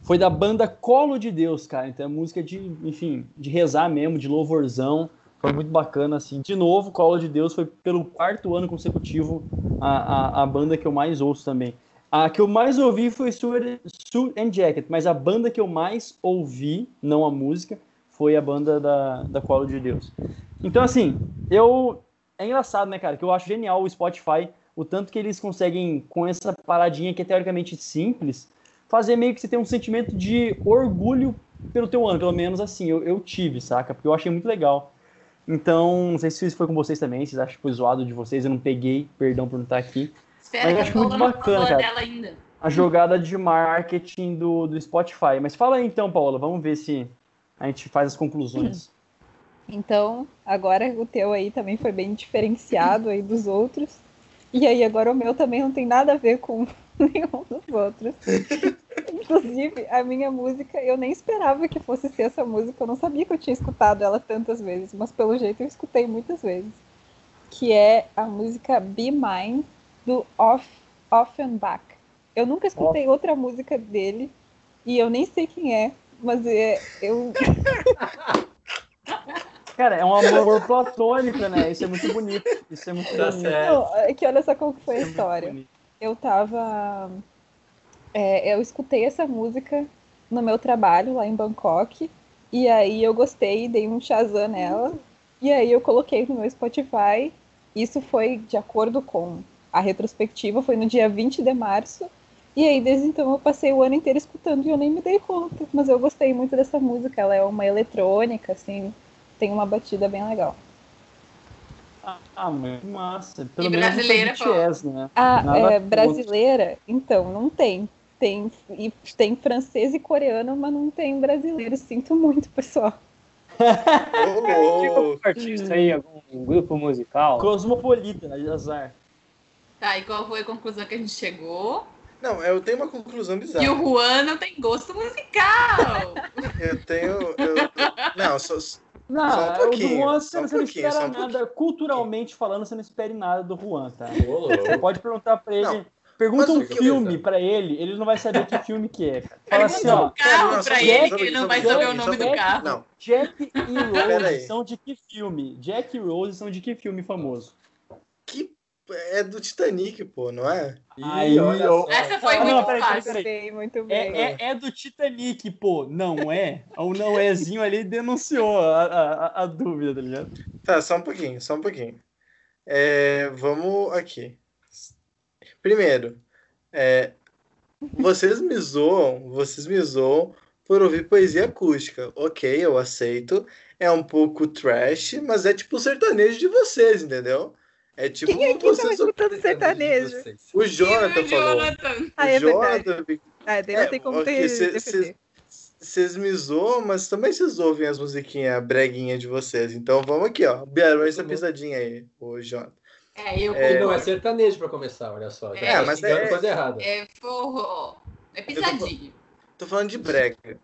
foi da banda Colo de Deus, cara. Então é música de, enfim, de rezar mesmo, de louvorzão. Foi muito bacana, assim. De novo, Colo de Deus foi pelo quarto ano consecutivo a, a, a banda que eu mais ouço também. A que eu mais ouvi foi Suit and Jacket, mas a banda que eu mais ouvi, não a música, foi a banda da, da Colo de Deus. Então, assim, eu. É engraçado, né, cara? Que eu acho genial o Spotify, o tanto que eles conseguem, com essa paradinha que é teoricamente simples, fazer meio que você ter um sentimento de orgulho pelo teu ano, pelo menos assim, eu, eu tive, saca? Porque eu achei muito legal. Então, não sei se isso foi com vocês também, vocês acham que foi zoado de vocês, eu não peguei, perdão por não estar aqui. Espera mas que acho muito bacana, cara. Ainda. A jogada de marketing do, do Spotify. Mas fala aí então, Paula, vamos ver se a gente faz as conclusões. Então, agora o teu aí também foi bem diferenciado aí dos outros. E aí agora o meu também não tem nada a ver com nenhum dos outros. Inclusive, a minha música, eu nem esperava que fosse ser essa música, eu não sabia que eu tinha escutado ela tantas vezes, mas pelo jeito eu escutei muitas vezes. Que é a música Be Mine, do Off, Offenbach. Eu nunca escutei outra música dele, e eu nem sei quem é, mas é, eu... Cara, é um amor platônico, né? Isso é muito bonito. Isso é muito Tá bonito. certo. Não, é que olha só como foi a é muito história. Eu tava. é, eu escutei essa música no meu trabalho lá em Bangkok. E aí eu gostei, dei um Shazam nela. E aí eu coloquei no meu Spotify. Isso foi de acordo com a retrospectiva, foi no dia 20 de março. E aí, desde então, eu passei o ano inteiro escutando e eu nem me dei conta. Mas eu gostei muito dessa música. Ela é uma eletrônica, assim, tem uma batida bem legal. Ah, muito massa. Pelo E menos brasileira, foi BTS, né? A Nada é, contra. brasileira, então, não tem. Tem, e tem francês e coreano, mas não tem brasileiro. Sinto muito, pessoal. Louco. artista aí, algum grupo musical? Cosmopolita, azar. Tá, e qual foi a conclusão que a gente chegou? Não, eu tenho uma conclusão bizarra. Que o Juan não tem gosto musical. Eu tenho. Eu... Não, só. Não, Só um pouquinho, o Juan, você, um você não espera um nada, culturalmente falando, você não espere nada do Juan, tá? Você pode perguntar pra ele. Não, pergunta mas um filme pra ele, ele não vai saber que filme que é. Fala assim, Pergunta ó. um carro não, só pra ele, ele não vai saber o nome do carro. Não, Jack e Rose são de que filme? Jack e Rose são de que filme famoso? É do Titanic, pô, não é? Aí, olha eu- só. Essa foi Não, muito não, peraí, peraí, fácil. peraí. Bem, muito bem. É, é, é do Titanic, pô. Não é? O não ézinho ali denunciou a, a, a dúvida, tá ligado? Tá, só um pouquinho, só um pouquinho. É, vamos aqui. Primeiro, é, vocês me zoam, vocês me zoam por ouvir poesia acústica. Ok, eu aceito. É um pouco trash, mas é tipo o sertanejo de vocês, entendeu? É tipo. Quem aqui vocês tava escutando sertanejo? O Jonathan falou. Jonathan. Ah, é Jonathan. Ah, daí não é, tem como ter. Vocês me zoam, mas também vocês ouvem as musiquinhas breguinhas de vocês. Então vamos aqui, ó. Biara, essa pisadinha aí, o Jonathan. É, eu é... Não, é sertanejo pra começar, olha só. é, mas é... coisa errada. É forró. É pisadinho. Tô, tô falando de brega.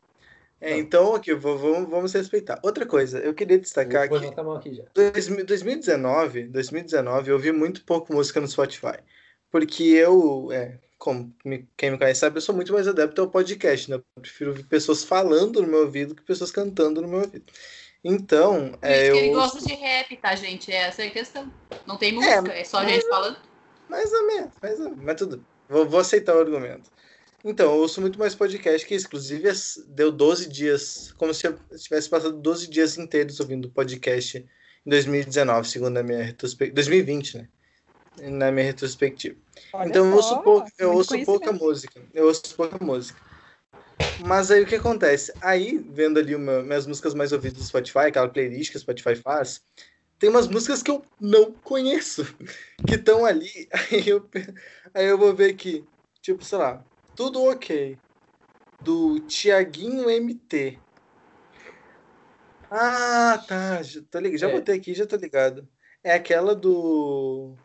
É, então, aqui, vamos, vamos respeitar. Outra coisa, eu queria destacar Vou que aqui já. 2019, 2019, eu ouvi muito pouco música no Spotify. Porque eu, é, como quem me conhece sabe, eu sou muito mais adepto ao podcast, né? Eu prefiro ouvir pessoas falando no meu ouvido que pessoas cantando no meu ouvido. Então, é, eu... ele gosta de rap, tá, gente? Essa é a questão. Não tem música, é, é só gente falando. Mais ou menos, mais ou menos. Mas tudo. Vou, vou aceitar o argumento. Então, eu ouço muito mais podcast que, inclusive, deu 12 dias, como se eu tivesse passado 12 dias inteiros ouvindo podcast em 2019, segundo a minha retrospectiva. 2020, né? Na minha retrospectiva. Olha então, eu ouço, pouco, eu ouço pouca música. Eu ouço pouca música. Mas aí o que acontece? Aí, vendo ali uma, minhas músicas mais ouvidas do Spotify, aquela playlist que o Spotify faz, tem umas músicas que eu não conheço, que estão ali. Aí eu, aí eu vou ver que, tipo, sei lá, tudo ok. Do Tiaguinho MT. Ah, tá. Já, tô ligado. já é. botei aqui, já tô ligado. É aquela do.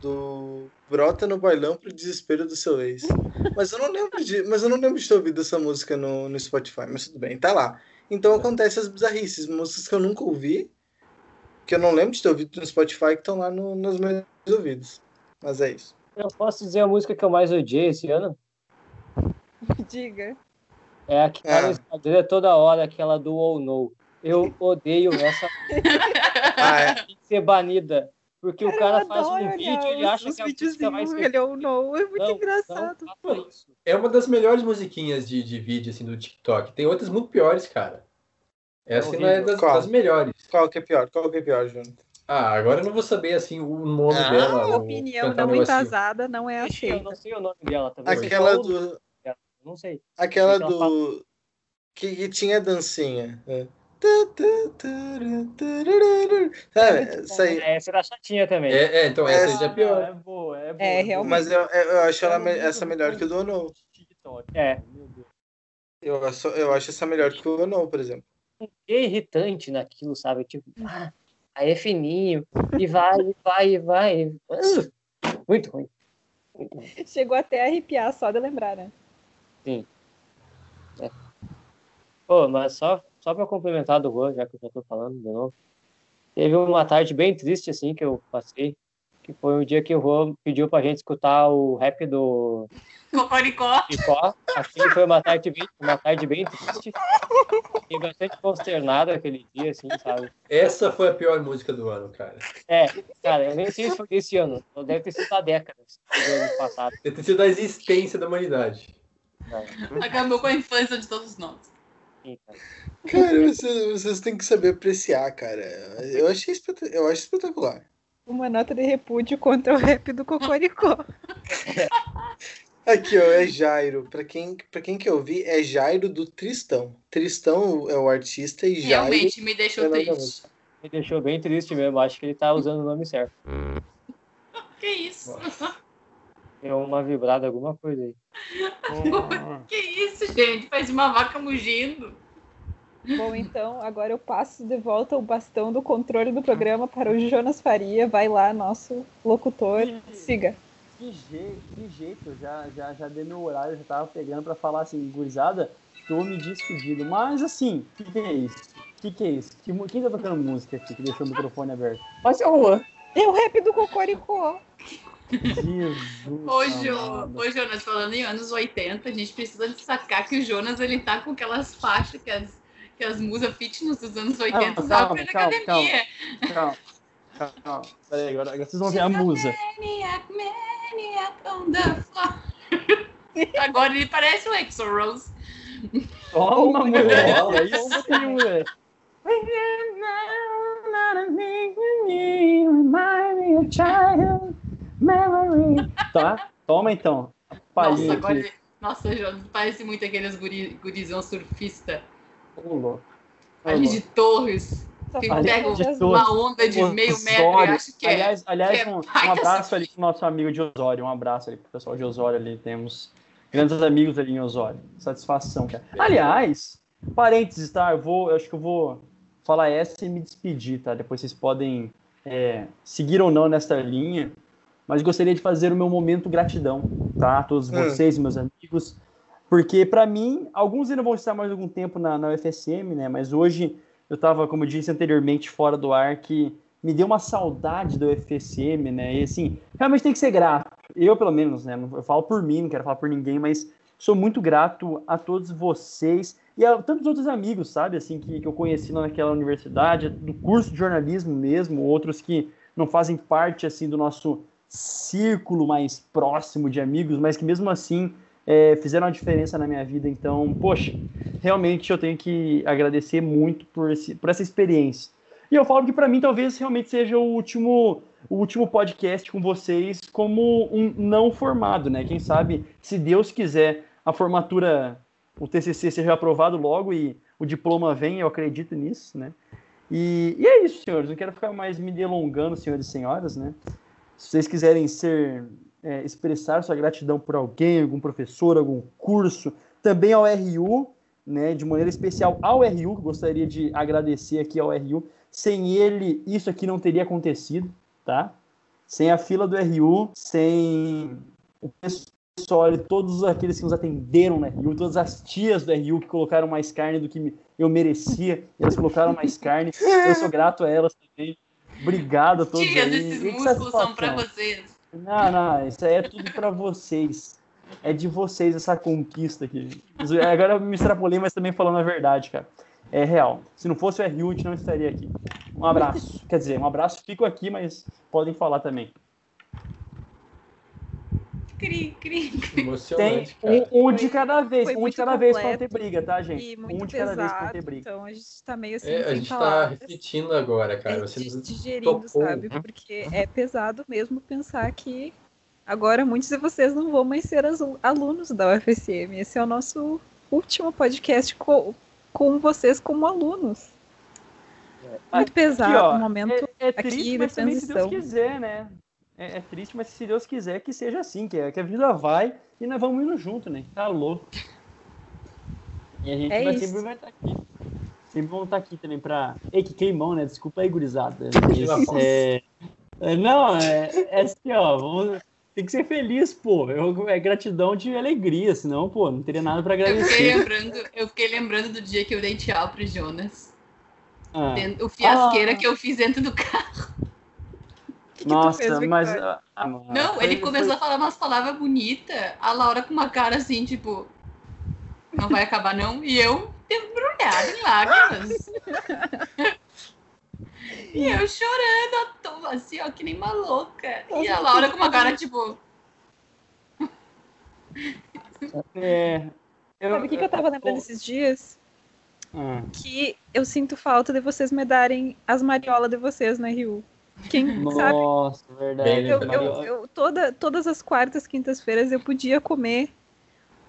Do. Brota no bailão pro desespero do seu ex. Mas eu não lembro de. Mas eu não lembro de ter ouvido essa música no, no Spotify, mas tudo bem, tá lá. Então acontece as bizarrices, músicas que eu nunca ouvi, que eu não lembro de ter ouvido no Spotify, que estão lá no, nos meus ouvidos. Mas é isso. Eu posso dizer a música que eu mais odiei esse ano? Diga. É a que tá no Instagram toda hora, aquela do ou oh no. Eu odeio essa. ah, é. Tem que ser banida. Porque cara, o cara faz um vídeo e acha que a música vai ser. Ele é, no. é muito não, engraçado. Não, é uma das melhores musiquinhas de, de vídeo assim, do TikTok. Tem outras muito piores, cara. Essa é, é das, das, melhores. Qual que é pior? Qual que é pior, João? Ah, agora eu não vou saber assim o nome ah, dela. A opinião não embasada não é aceita. Eu não sei o nome dela também. Aquela do. Não sei. Aquela do. Que, que, tinha dancinha. É. Sabe, essa aí. É, essa era chatinha também. É, é então essa, essa é pior. É boa, é boa. É, realmente. Mas eu, eu acho ela, essa melhor que o do No. É. Eu acho, eu acho essa melhor que o No, por exemplo. É irritante naquilo, sabe? Tipo, ah, aí é fininho, e vai, e vai, e vai. Uh, muito ruim. Chegou até a arrepiar só de lembrar, né? Sim. É. Pô, mas só, só para complementar do Juan, já que eu já tô falando de novo, teve uma tarde bem triste, assim, que eu passei, que foi um dia que o Juan pediu pra gente escutar o rap do... Cocoricó. Cocoricó. Assim, foi uma tarde bem, uma tarde bem triste. Fiquei bastante consternado aquele dia, assim, sabe? Essa foi a pior música do ano, cara. É, cara, eu nem sei se foi desse ano. Deve ter sido há décadas, do ano passado. Deve ter sido da existência da humanidade. Acabou com a infância de todos nós. Cara, vocês, vocês têm que saber apreciar, cara. Eu achei eu acho espetacular. Uma nota de repúdio contra o rap do Cocoricó. Aqui, ó, é Jairo. Pra quem, pra quem que eu vi, é Jairo do Tristão. Tristão é o artista e Jairo. Realmente me deixou é triste. Me deixou bem triste mesmo. Acho que ele tá usando o nome certo. Que isso? Nossa. Deu uma vibrada, alguma coisa aí. que isso, gente? Faz uma vaca mugindo. Bom, então, agora eu passo de volta o bastão do controle do programa para o Jonas Faria. Vai lá, nosso locutor. Que, Siga. Que jeito, que jeito. Já, já, já dei meu horário, já tava pegando para falar assim, gurizada, tô me despedindo. Mas assim, o que, que, é isso? O que, que, é isso? Que, quem tá tocando música aqui que deixou o microfone aberto? Pode ser o Juan. É o rap do Cocoricó. Hoje, o Jonas, falando em anos 80, a gente precisa destacar que o Jonas ele tá com aquelas faixas que as, que as musas fitness dos anos 80 usavam na academia. Calma, calma, calma. Peraí, agora, agora vocês vão ver a musa. Maniac, maniac on the floor. Agora ele parece o Exo Rose. Toma, mulher! É isso aí, mulher! Remind me of childhood. Memory. Tá? Toma então. Nossa, agora, Nossa, Jonas, parece muito aqueles guri, gurizão surfista. Ô, louco. Ali de Torres. Que pega uma onda de meio metro e acha que é. Aliás, aliás é um, um abraço ali pro nosso amigo de Osório. Um abraço ali pro pessoal de Osório ali. Temos grandes amigos ali em Osório. Satisfação, cara. Aliás, parênteses, tá? Eu vou, eu acho que eu vou falar essa e me despedir, tá? Depois vocês podem é, seguir ou não nesta linha. Mas gostaria de fazer o meu momento gratidão, tá? A todos hum. vocês, meus amigos. Porque, para mim, alguns ainda vão estar mais algum tempo na, na UFSM, né? Mas hoje eu estava, como eu disse anteriormente, fora do ar, que me deu uma saudade do UFSM, né? E assim, realmente tem que ser grato. Eu, pelo menos, né? Eu falo por mim, não quero falar por ninguém, mas sou muito grato a todos vocês e a tantos outros amigos, sabe? Assim, que, que eu conheci lá naquela universidade, do curso de jornalismo mesmo, outros que não fazem parte, assim, do nosso círculo mais próximo de amigos, mas que mesmo assim é, fizeram a diferença na minha vida. Então, poxa, realmente eu tenho que agradecer muito por, esse, por essa experiência. E eu falo que para mim talvez realmente seja o último, o último podcast com vocês como um não formado, né? Quem sabe, se Deus quiser, a formatura, o TCC seja aprovado logo e o diploma vem, eu acredito nisso, né? E, e é isso, senhores. Não quero ficar mais me delongando, senhores e senhoras, né? Se vocês quiserem ser é, expressar sua gratidão por alguém, algum professor, algum curso, também ao RU, né, de maneira especial ao RU, que gostaria de agradecer aqui ao RU. Sem ele, isso aqui não teria acontecido, tá? Sem a fila do RU, sem o pessoal todos aqueles que nos atenderam no RU, todas as tias do RU que colocaram mais carne do que eu merecia, elas colocaram mais carne. Eu sou grato a elas também. Obrigado a todos. Tias, esses músculos são para vocês. Não, não, isso aí é tudo para vocês. É de vocês essa conquista aqui. Agora eu me extrapolei, mas também falando a verdade, cara. É real. Se não fosse o gente não estaria aqui. Um abraço. Quer dizer, um abraço, fico aqui, mas podem falar também. Cri, cri, cri. Emocionante, Tem um, um, de cada vez, Foi um de cada vez pra não ter briga, tá, gente? um de cada vez pra não ter briga. Então a gente tá meio assim. É, a gente tá refletindo agora, cara. Você digerindo, tocou. sabe? Porque é pesado mesmo pensar que agora muitos de vocês não vão mais ser alunos da UFSM. Esse é o nosso último podcast com, com vocês como alunos. É. Muito pesado aqui, ó, um momento é, é triste, aqui mas também, se Deus quiser, né? É, é, triste, mas se Deus quiser que seja assim, que, é, que a vida vai e nós vamos indo junto, né? Tá louco. E a gente é vai, sempre vai estar aqui. Sempre vamos estar tá aqui também pra. Ei, que queimão, né? Desculpa aí, gurizada. É, é, não, é, é assim, ó. Vamos, tem que ser feliz, pô. Eu, é gratidão de alegria, senão, pô, não teria nada para agradecer. Eu fiquei, lembrando, eu fiquei lembrando do dia que eu dei tchau pro Jonas. Ah. O fiasqueira ah. que eu fiz dentro do carro que Nossa, fez, mas. Ah, ah, não, ele começou foi... a falar umas palavras bonitas, a Laura com uma cara assim, tipo. Não vai acabar, não? E eu embrulhada em lágrimas. e eu chorando, assim, ó, que nem uma louca. E a Laura com uma cara, tipo. É. Eu, Sabe o que, que eu tava lembrando eu... esses dias? Hum. Que eu sinto falta de vocês me darem as mariolas de vocês na Rio. Quem Nossa, sabe? verdade. Eu, eu, eu, toda, todas as quartas, quintas-feiras eu podia comer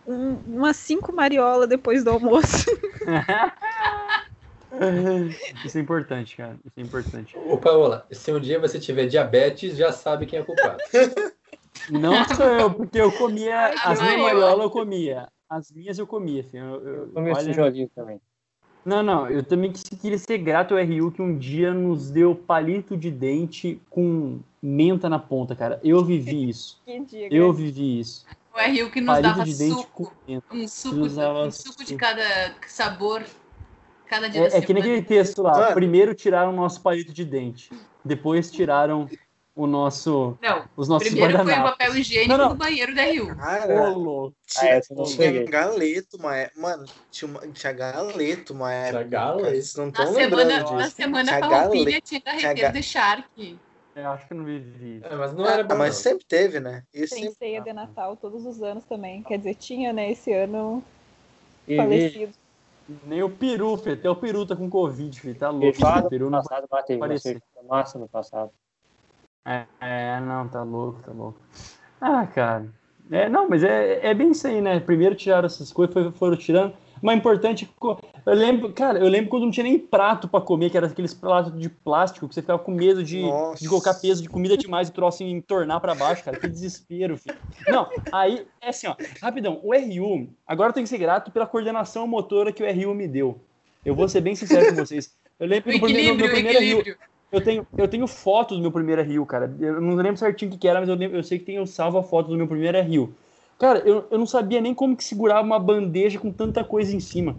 um, umas cinco mariolas depois do almoço. Isso é importante, cara. Isso é importante. Ô, Paola, se um dia você tiver diabetes, já sabe quem é culpado. Não sou eu, porque eu comia. as minhas mariolas eu comia. As minhas eu comia, assim. Eu, eu, eu comi esse joguinho também. Não, não, eu também queria ser grato ao RU que um dia nos deu palito de dente com menta na ponta, cara. Eu vivi isso. que dia, eu vivi isso. O RU que nos palito dava de suco, um suco, um suco de cada sabor, cada dia é, é que naquele texto lá, Mano. primeiro tiraram o nosso palito de dente, depois tiraram o nosso. Não, os nossos primeiro foi o papel higiênico não, não. do banheiro da Rio. Cara, Ô, tinha, ah, tinha galeto, mas, mano, tinha, uma, tinha galeto, mas Tinha galeto. não estão lembrando semana, disso. Na semana tinha farroupilha tinha carreteiro de Shark. Eu acho que não vivi. É, mas não era ah, mas sempre teve, né? Isso Tem sempre... ceia de Natal todos os anos também. Quer dizer, tinha, né, esse ano e, falecido. Nem o peru, filho. Até o peru tá com Covid, filho. Tá louco. O peru no passado bateu. Massa no passado. É, é, não, tá louco, tá louco. Ah, cara. É, não, mas é, é bem isso aí, né? Primeiro tiraram essas coisas, foram, foram tirando. Mas importante, eu lembro, cara, eu lembro quando não tinha nem prato para comer, que era aqueles pratos de plástico, que você ficava com medo de, de colocar peso de comida demais e troço em tornar para baixo, cara. Que desespero, filho. Não, aí, é assim, ó, rapidão, o RU, agora eu tenho que ser grato pela coordenação motora que o RU me deu. Eu vou ser bem sincero com vocês. Eu lembro que no primeiro, meu primeiro RU, eu tenho, eu tenho foto do meu primeiro Rio, cara. Eu não lembro certinho o que, era, mas eu, lembro, eu sei que tenho salvo a foto do meu primeiro Rio. Cara, eu, eu não sabia nem como que segurava uma bandeja com tanta coisa em cima.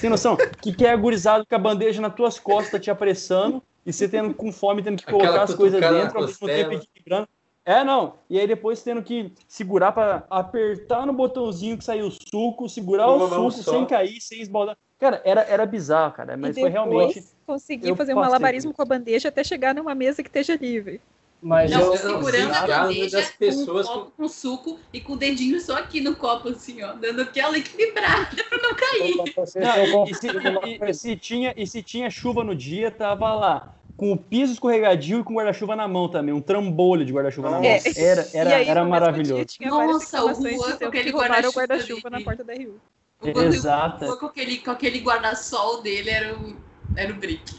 Tem noção? que, que é agorizado com a bandeja nas tuas costas te apressando e você tendo com fome, tendo que colocar as coisas dentro, ao mesmo tempo equilibrando. É, não. E aí depois tendo que segurar para apertar no botãozinho que saiu o suco, segurar o suco sem cair, sem esbaldar. Cara, era, era bizarro, cara. Mas foi realmente conseguir fazer um malabarismo com a bandeja até chegar numa mesa que esteja livre. Mas não, eu, segurando a bandeja das pessoas com um copo com suco e com o dedinho só aqui no copo, assim, ó, dando aquela equilibrada para não cair. Não, e, se, e, se tinha, e se tinha chuva no dia, tava lá com o piso escorregadio e com guarda-chuva na mão também, um trambolho de guarda-chuva na mão. É. Era, era, aí, era maravilhoso. Dia, Nossa, o Juan com aquele guarda-chuva guarda na porta da Rio. Exato. Com aquele, com aquele guarda-sol dele era o, era o brick.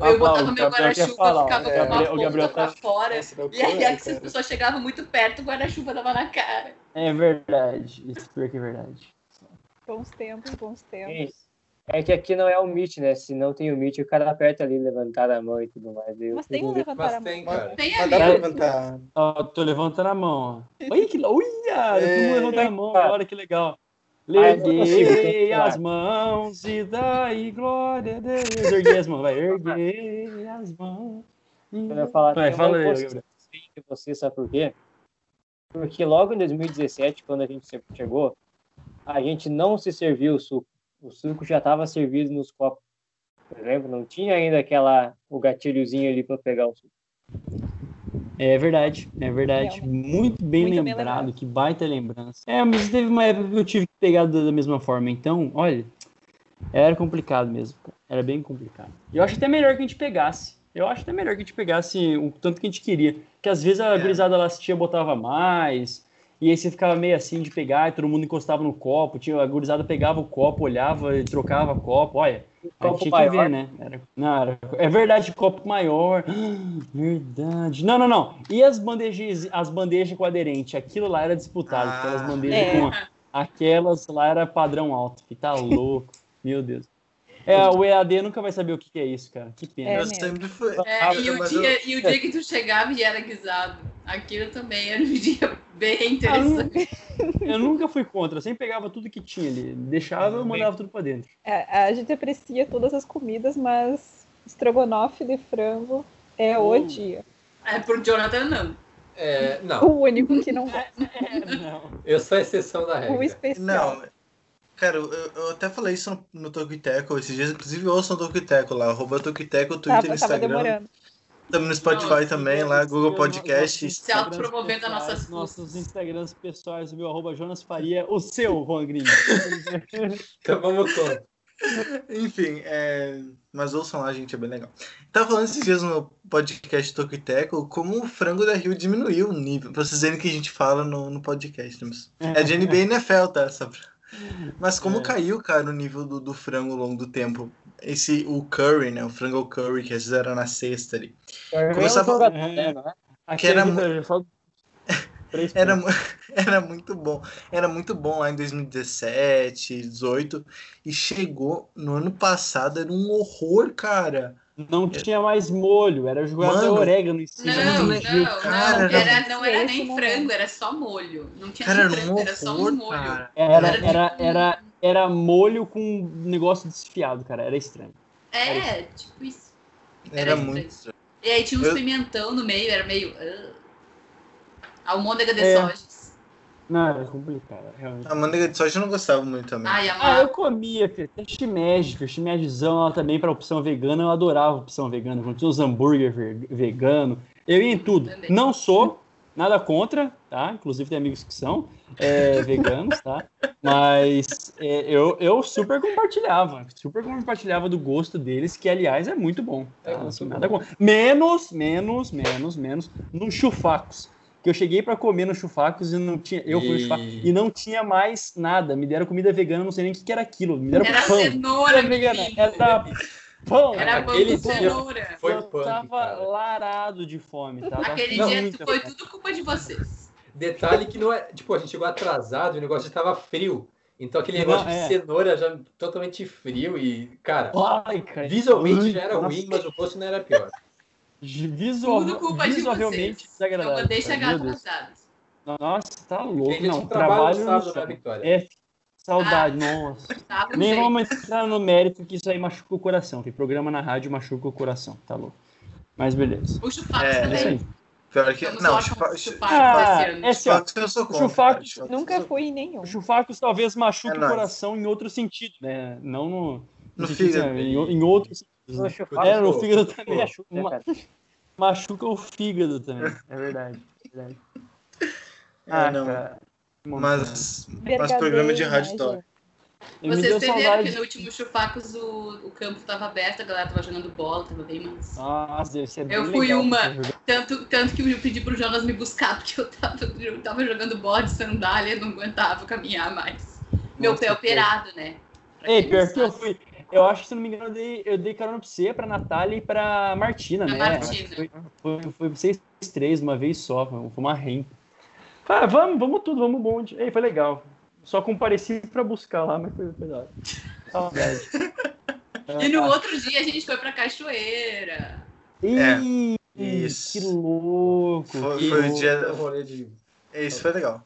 Ah, eu botava meu guarda-chuva, ficava é, com uma o Gabriel tá... pra fora. e aí, as pessoas chegavam muito perto, o guarda-chuva dava na cara. É verdade. Isso pior que é verdade. Bons tempos, bons tempos. É que aqui não é o Meet, né? Se não tem o Meet, o cara aperta ali, levantar a mão e tudo mais. Eu Mas tem um levantar a mão. Tem, cara. Tem ali. Dá levantar. Ó, tô levantando a mão. Olha que... Olha! É... Eu tô levantando a mão, olha que legal. Leguei as mãos e daí glória a Deus. Erguei as mãos, vai. Erguei as mãos. Eu ia falar vai, fala aí, Gabriel. você, sabe por quê? Porque logo em 2017, quando a gente chegou, a gente não se serviu o suco. O suco já estava servido nos copos. Por exemplo, não tinha ainda aquela o gatilhozinho ali para pegar o suco. É verdade, é verdade. Muito bem Muito lembrado, bem que baita lembrança. É, mas teve uma época que eu tive que pegar da mesma forma. Então, olha, era complicado mesmo. Era bem complicado. Eu acho até melhor que a gente pegasse. Eu acho até melhor que a gente pegasse o tanto que a gente queria. Porque às vezes a é. gurizada lá assistia, botava mais. E aí você ficava meio assim de pegar e todo mundo encostava no copo. Tinha, a gurizada pegava o copo, olhava e trocava o copo. Olha, copo tinha maior. ver, né? Era, não, era, é verdade, copo maior. Verdade. Não, não, não. E as bandejas, as bandejas com aderente? Aquilo lá era disputado. Ah, aquelas bandejas é. com. Aquelas lá era padrão alto. Que tá louco. Meu Deus. É, o EAD nunca vai saber o que, é isso, cara. Que pena. É, eu sempre fui. É, e, o dia, eu... e o dia que tu chegava e era guisado. Aquilo também era um dia bem interessante. Eu nunca fui contra, eu sempre pegava tudo que tinha ali. Deixava e mandava tudo pra dentro. É, a gente aprecia todas as comidas, mas estrogonofe de frango é o dia. É, pro Jonathan não. É, não. O único que não gosta. É, não. Eu sou a exceção da regra. O especial. Não, Cara, eu, eu, até falei isso no, no Tokiteco esses dias, inclusive ouçam o Tokiteco lá, arroba Tokiteco, Twitter e Instagram. Estamos no Spotify Nossa, tambem, lá, Google Podcast. Se autopromovendo nossas Nossos Instagrams pessoais, o meu arroba Jonas Faria, o seu, Juan Green. então vamos com. Enfim, é... mas ouçam lá, gente, é bem legal. Tava falando esses dias no podcast Tokiteco como o frango da Rio diminuiu o nível, pra vocês verem que a gente fala no, no podcast. É de NBA e NFL, tá? Só pra... Mas como é. caiu, cara, o nível do, do, frango ao longo do tempo? Esse, o curry, né? O frango curry, que às vezes era na sexta ali. Começava... É, né? que era... era, era muito bom. Era muito bom lá em 2017, 2018. E chegou no ano passado, era um horror, cara. Não tinha mais molho, era jogar Mano, orégano em cima. Não, não, não, cara, não, era, não era nem frango, era só molho. Não tinha cara, frango, um era só um molho. Era, era, era, era, era molho com um negócio desfiado, cara, era estranho. É, era tipo isso. Era, era muito estranho. E aí tinha uns Eu... pimentão no meio, era meio... Uh, almôndega de é. soja. Não, era complicado, realmente. A manteiga de soja eu não gostava muito também. Ai, ah, eu comia, filho. Até shimeji, filho. Shimejizão lá também pra opção vegana. Eu adorava a opção vegana. Quando tinha os hambúrguer vegano. Eu ia em tudo. Também. Não sou, nada contra, tá? Inclusive tem amigos que são é, veganos, tá? Mas é, eu, eu super compartilhava. Super compartilhava do gosto deles, que aliás é muito bom. Tá? É, assim, nada contra. Menos, menos, menos, menos no chufacos que eu cheguei para comer no Chufacos e não tinha. Eu fui e... e não tinha mais nada. Me deram comida vegana, não sei nem o que, que era aquilo. Me deram era pão. cenoura, era vegana. Era pão. Era pão de cenoura. Foi eu punk, tava cara. larado de fome. Tava Aquele dia foi tudo culpa de vocês. Detalhe que não é. Tipo, a gente chegou atrasado e o negócio estava frio. Então aquele negócio é. de cenoura já totalmente frio e, cara, Ai, cara visualmente já era ruim, mas o gosto não era pior. Visual, visualmente desagradável. Eu mandei chegar atrasados. Nossa, tá louco. Não, trabalho no da vitória. É, saudade, ah, nossa. Nem vamos entrar no mérito que isso aí machuca o coração. Tem programa na rádio machuca o coração, tá louco. Mas beleza. O chufado é, também. É isso aí. Pior que. Vamos não, chufa, chufa, ah, é chufacos eu sou contra. Nunca fui em nenhum. O chufacos talvez machuque é o coração em outro sentido, né? Não no. No fígado. Em, em outros No é, no fígado também. Machuca, machuca o fígado também. É verdade. É verdade. Ah, não. Cara. Mas, mas programa de rádio top. Vocês entenderam que no último Chupacos o, o campo estava aberto, a galera estava jogando bola, estava bem massa. Nossa, deve ser Eu fui legal, uma, tanto, tanto que eu pedi pro Jonas me buscar, porque eu tava, eu tava jogando bola de sandália, não aguentava caminhar mais. Meu Nossa, pé operado, né? Pra Ei, pior que eu fui. Eu acho que, se não me engano, eu dei, eu dei carona pra você, pra Natália e pra Martina, né? Martina. Foi, foi, foi vocês três, uma vez só, foi uma renta. Ah, vamos, vamos tudo, vamos bonde. Ei, foi legal. Só compareci para buscar lá, mas foi, da Saudade. e no outro dia a gente foi pra Cachoeira. Ih, é, isso. Que louco. Foi, que foi louco. o dia. Rolê de... Isso foi legal.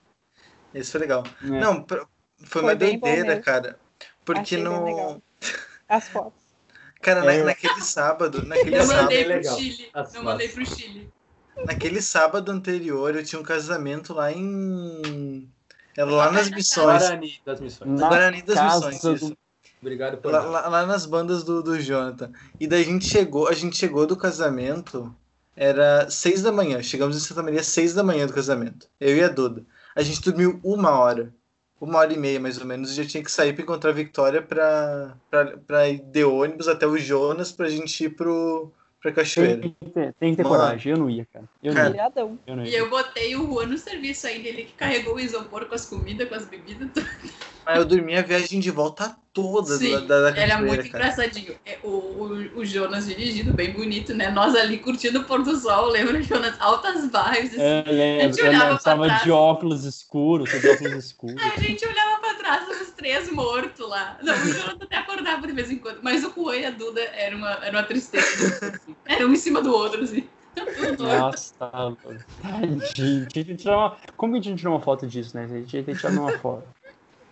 Isso foi legal. É. Não, foi, foi uma doideira, cara. Porque Achei no. As fotos. Cara, é. naquele sábado. Naquele eu sábado, mandei pro legal. Chile. As eu mandei pro Chile. Naquele sábado anterior eu tinha um casamento lá em é lá nas missões. Guarani das missões. Na Guarani das missões, do... isso. Obrigado por lá, lá, lá, nas bandas do, do Jonathan. E daí a gente chegou, a gente chegou do casamento, era seis da manhã. Chegamos em Santa Maria seis da manhã do casamento. Eu e a Duda. A gente dormiu uma hora. Uma hora e meia, mais ou menos, e já tinha que sair para encontrar a Vitória pra ir de ônibus até o Jonas pra gente ir pro, pra cachoeira. Tem que ter, tem que ter coragem, eu não ia, cara. Eu não ia. Eu não ia. E eu botei o Juan no serviço ainda, ele que carregou o isopor com as comidas, com as bebidas. Mas eu dormi a viagem de volta toda Sim, da, da Era muito cara. engraçadinho. É, o, o, o, Jonas dirigindo, bem bonito, né? Nós ali curtindo o pôr do sol, lembra, Jonas? Altas vibes. Assim. É, lembro, a gente olhava de óculos escuros, de óculos escuros. a gente olhava pra trás, os três mortos lá. Não, o Jonas até acordava de vez em quando. Mas o Juan e a Duda era uma, era uma tristeza. Assim. Era um em cima do outro, assim. Nossa, tá Tadinho. Uma... Como que a gente tirou uma foto disso, né? A gente ia ter tirado uma foto.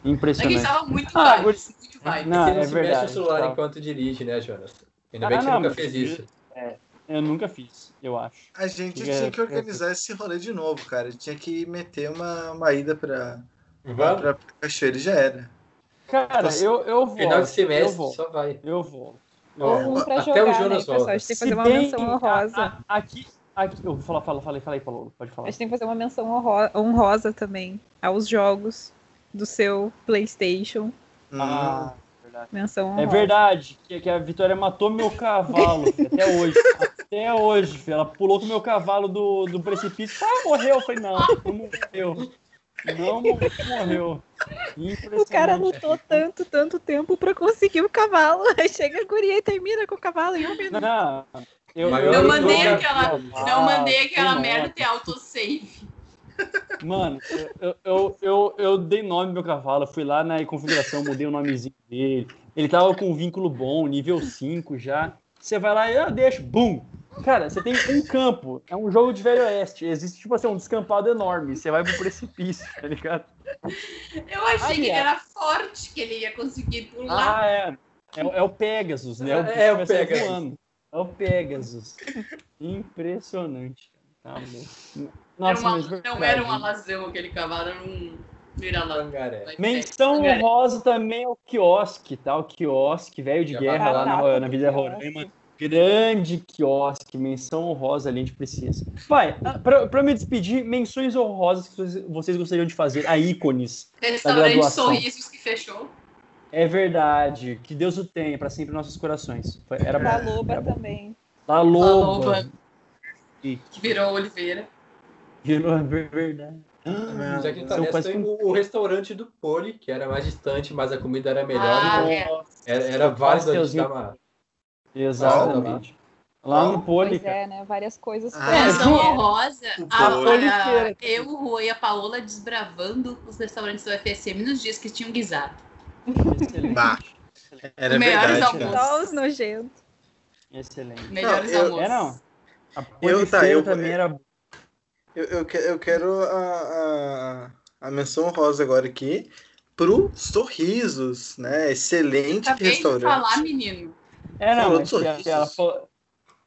Impressionante. É que estava muito ah, vibes, muito vibes. Não, é se verdade, mexe o celular tá. enquanto dirige, né, Jonas? Ainda Ah, bem que você não, nunca mas fez isso. É, eu nunca fiz, eu acho. A gente É, tinha que é, organizar esse rolê de novo, cara. Tinha que meter uma, uma ida pra, pra, Vamos? pra cachoeira e já era. Cara, eu, eu vou. Final de eu semestre, vou. só vai. Eu vou. Um pra até o né, Jonas pessoal? volta. A gente tem que fazer uma menção que honrosa. a- a- Aqui, aqui, eu vou falar, fala, falei, falei, Paulo, pode falar. A gente tem que fazer uma menção honro- honrosa também aos jogos do seu PlayStation. Hum, Ah, verdade. Menção honrosa. É verdade, que, que a Vitória matou meu cavalo filho, até hoje. Até hoje, filho. Ela pulou com o meu cavalo do, do precipício. Ah, morreu. Eu falei, não, não morreu. Não morreu. O cara lutou tanto, tanto tempo pra conseguir o cavalo. Aí chega a guria e termina com o cavalo em um minuto. Não, eu, Não Eu mandei não- aquela, não mandei aquela merda ter autosave. Mano, eu, eu, eu, eu dei nome ao meu cavalo, fui lá na configuração, mudei o nomezinho dele. Ele tava com um vínculo bom, nível 5 já. Você vai lá e eu deixo, bum! Cara, você tem um campo, é um jogo de velho oeste. Existe, tipo assim, um descampado enorme. Você vai pro precipício, tá ligado? Eu achei que ele Aliás. era forte, que ele ia conseguir pular. Ah, é. É, o- é o Pegasus, né? É, bicho é o vai sair Pegasus. voando. É o Pegasus. Impressionante. Tá louco. Era Nossa, uma- não era um alazão aquele cavalo, era um vira-lata. Pangaré. Menção Pangaré. honrosa também ao quiosque, tá? O quiosque, velho de Já guerra lá na, na Vila. Roraima. Grande quiosque, menção honrosa ali, a gente precisa. Vai, ah, pra, pra me despedir, menções honrosas que vocês- gostariam de fazer, a ícones. Restaurante graduação. Sorrisos que fechou. É verdade, que Deus o tenha para sempre em nossos corações. Foi- Era Da bom. Loba era bom. também. La Loba. Loba. E Que virou Oliveira. Virou verdade. Ah, Já que tá nessa, tem o, o, restaurante do Poli, que era mais distante, mas a comida era melhor. Ah, então é. Era, era válido a gente. Exatamente. Lá no Poli. Pois é, né? Várias coisas. Ah, Menção honrosa. A, a, eu, o Rui e a Paola desbravando os restaurantes do FSM nos dias que tinham guisado. Bah, era Melhores verdade, almoços. Só os nojentos. Excelente. Melhores Não, eu- almoços. É, não. A Eu- tá, eu- também era Eu, eu, que- eu quero a, a, a menção rosa agora aqui pro Sorrisos, né? Excelente Acabei de restaurante. falar, menino. É, não, Falou mas de ela falou-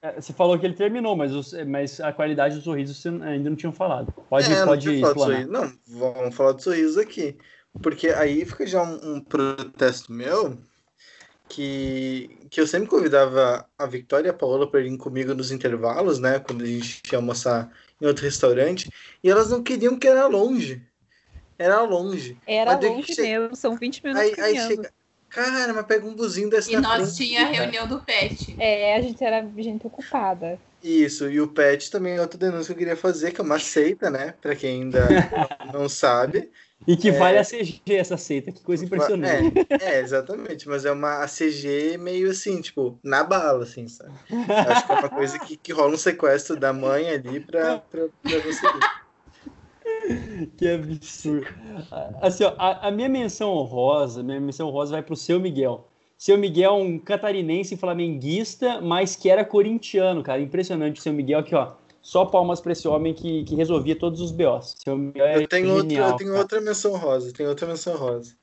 é, você falou que ele terminou, mas, os- mas a qualidade dos sorrisos você ainda não tinham falado. Pode, É, não pode de explanar. sorriso. Não, vamos falar de sorrisos aqui. Porque aí fica já um, um protesto meu que, que eu sempre convidava a Victoria e a Paola para irem comigo nos intervalos, né? Quando a gente ia almoçar em outro restaurante. E elas não queriam que era longe. Era longe. Era Mas longe che- mesmo, são 20 minutos Aí, aí chega. Cara, mas pega um buzinho desse E nós frente, tinha cara. reunião do PET. É, a gente era gente ocupada. Isso, e o PET também é outra denúncia que eu queria fazer, que é uma seita, né? Pra quem ainda não sabe. E que É. vale a CG essa seita, que coisa impressionante. É, é, exatamente, mas é uma ACG meio assim, tipo, na bala, assim, sabe? Acho que é uma coisa que, que rola um sequestro da mãe ali pra, pra, pra conseguir. Que absurdo. Assim, ó, a, a minha menção honrosa, minha menção honrosa vai pro seu Miguel. Seu Miguel é um catarinense flamenguista, mas que era corintiano, cara. Impressionante o seu Miguel aqui, ó. Só palmas pra esse homem que, que resolvia todos os BOs. É Eu tenho, outra, genial, eu tenho outra menção rosa, tenho outra menção rosa.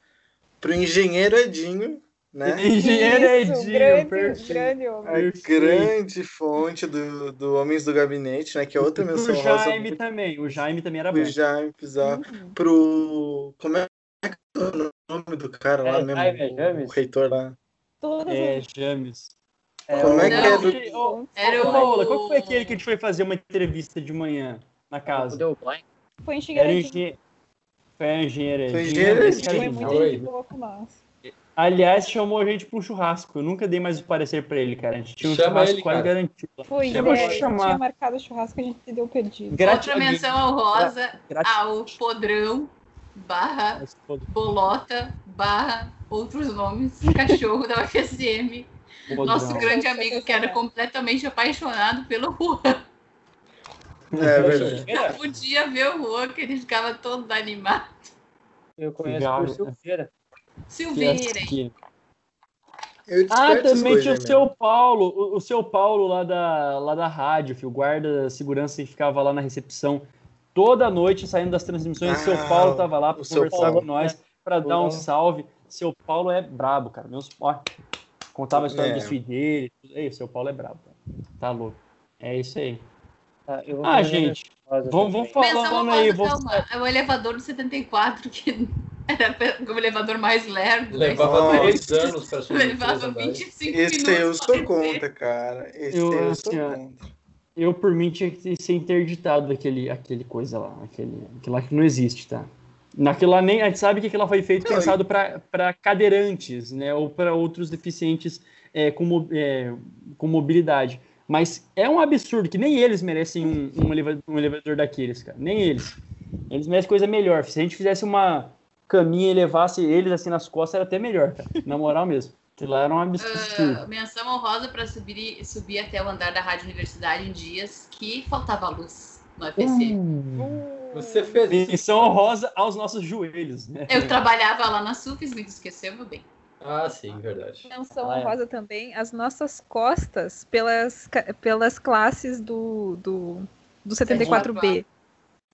Pro engenheiro Edinho, né? Engenheiro Isso, Edinho, grande, perfeito. grande homem. A grande fonte do, do Homens do Gabinete, né? Que é outra O menção rosa. Jaime também, o Jaime também era bom. O Jaime Pizarro. Uhum. Pro. Como é que é o nome do cara lá É, mesmo? Jaime, é James? o reitor lá. Todas É, as James. Como é que é do. Era ô, o- Paola, qual que foi aquele que a gente foi fazer uma entrevista de manhã na casa? Deu foi Era engenheiro. Foi engenheiro. Foi cara é Foi Edinho. genial. muita Oi. gente boa com nós. Aliás, chamou a gente para um churrasco. Eu nunca dei mais o parecer para ele, cara. A gente tinha um Chama churrasco ele, quase cara. garantido. lá. Foi, Eu vou é, chamar. tinha marcado o churrasco, a gente deu perdido. Grati- Outra menção honrosa Grati- ao Podrão barra Bolota barra outros nomes, cachorro da UFSM. Nosso grande amigo que era completamente apaixonado pelo Juan. É verdade. Não podia ver o Juan, que ele ficava todo animado. Eu conheço Legal. por Silveira. Silveira, hein? Ah, também tinha o seu Paulo, o, o seu Paulo lá da, lá da rádio, filho, o guarda segurança que ficava lá na recepção toda noite saindo das transmissões. o seu Ah, Paulo tava lá para o seu conversar Paulo. com nós, para dar um salve. Seu Paulo é brabo, cara. Meus, ó, contava a história É. do filho dele. Ei, o seu Paulo é brabo. Cara. Tá louco. É isso aí. Eu vou Ah, fazer gente, vamos, vamos falando aí. Vamos... calma. É o elevador do 74, que era o elevador mais lerdo. né? Levava Nossa. dois anos para subir Levava todos os andares. 25 Esse minutos. eu pra sou contra, cara. Esse Eu, eu, assim, sou contra. Eu, por mim, tinha que ser interditado aquele, aquele coisa lá. Aquele, aquilo lá que não existe, tá? Naquilo lá nem. A gente sabe que aquilo foi feito Não, pensado para cadeirantes, né? Ou para outros deficientes é, com, é, com mobilidade. Mas é um absurdo que nem eles merecem um, um, eleva- um elevador daqueles, cara. Nem eles. Eles merecem coisa melhor. Se a gente fizesse uma caminha e levasse eles assim nas costas, era até melhor, cara. Na moral mesmo. Aquilo lá era um absurdo. Ah, menção honrosa para subir, subir até o andar da Rádio Universidade em dias que faltava luz no FSM. Hum. Você fez. Menção honrosa aos nossos joelhos, né? Eu trabalhava lá na SUFES, me esqueceu, meu bem. Ah, sim, verdade. Menção Ah, é. honrosa também, as nossas costas pelas, pelas classes do, do, do 74B.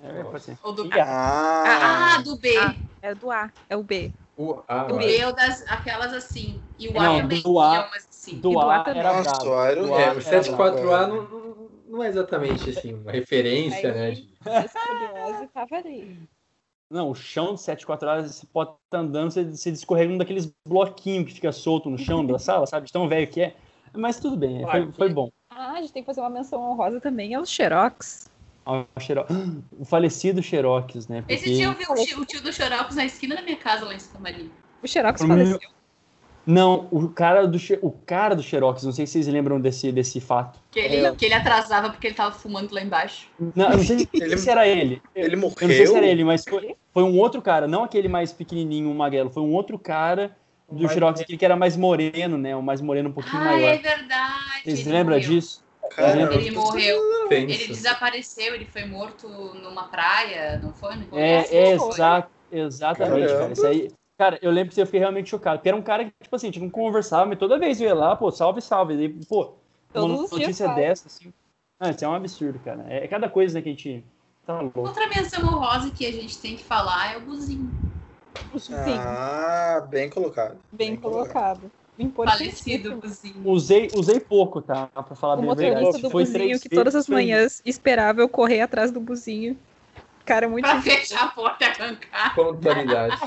É, pode ser. Ou do Ih, Ah, Ah, do B. Ah. É do A, é o B. O A, O B é o das aquelas assim. E o A Não, também. do A- é umas assim. Do do A A também. era Nossa, brabo. era- Do É, A o era 74A brabo. não, não- é exatamente assim, uma referência, Aí, né? de- escoliose tava ali. Não, o chão de 74 horas, você pode estar andando, você, você escorrega um daqueles bloquinhos que fica solto no chão da sala, sabe? De tão velho que é. Mas tudo bem, foi, foi bom. Ah, a gente tem que fazer uma menção honrosa também aos Xerox. Ah, O, Xero- o falecido Xerox, né? Esse dia eu vi o tio, o tio do Xerox na esquina da minha casa lá em Santa Maria. O Xerox Pro meu- faleceu. Não, o cara do o cara do Xerox, não sei se vocês lembram desse, desse fato. Que ele, é. que ele atrasava porque ele tava fumando lá embaixo. Não, não sei ele, se era ele. Ele morreu. Eu não sei se era ele, mas foi, foi um outro cara, não aquele mais pequenininho, o magrelo, foi um outro cara do Xerox, aquele que era mais moreno, né? O mais moreno um pouquinho ah, maior. é verdade. Vocês lembram disso? Caramba, ele morreu. Penso. Ele desapareceu, ele foi morto numa praia, não foi? Não é, é exato, exatamente, Caramba. cara. Isso aí, Cara, eu lembro que eu fiquei realmente chocado. Porque era um cara que, tipo assim, a gente não conversava, mas toda vez eu ia lá, pô, salve, salve. E, pô, Todos uma notícia dessa, assim. Ah, isso é um absurdo, cara. É, é cada coisa né, que a gente. Tá louco. Outra menção honrosa que a gente tem que falar é o Buzinho. Sim. Ah, bem colocado. Bem, bem colocado. colocado. Falecido Buzinho. Usei, usei pouco, tá? Pra falar o bem a verdade. do Foi Buzinho que todas as manhãs esperava eu correr atrás do Buzinho Cara, muito pra fechar a porta e arrancar. Pontualidade.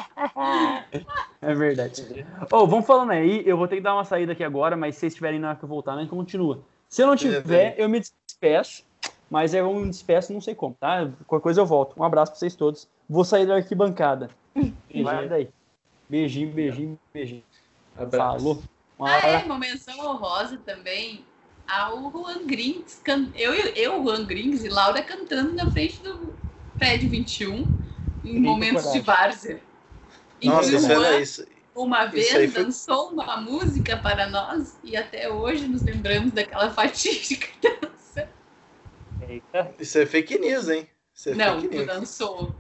é verdade. Oh, vamos falando aí. Eu vou ter que dar uma saída aqui agora, mas se vocês tiverem na hora que eu voltar, né, continua. Se eu não tiver, eu me despeço. Mas eu me despeço, não sei como, tá? Qualquer coisa eu volto. Um abraço pra vocês todos. Vou sair da arquibancada. Vai daí. Beijinho, beijinho, beijinho. Abraço. Falou. Uma ah, é, uma menção honrosa também ao Juan Grings. Eu, eu, Juan Grings e Laura cantando na frente do, PED 21 em momentos de várzea. Nossa, isso era isso. Uma vez foi... dançou uma música para nós e até hoje nos lembramos daquela fatídica dança. Eita. Isso é fake news, hein? É Não, tu news. dançou.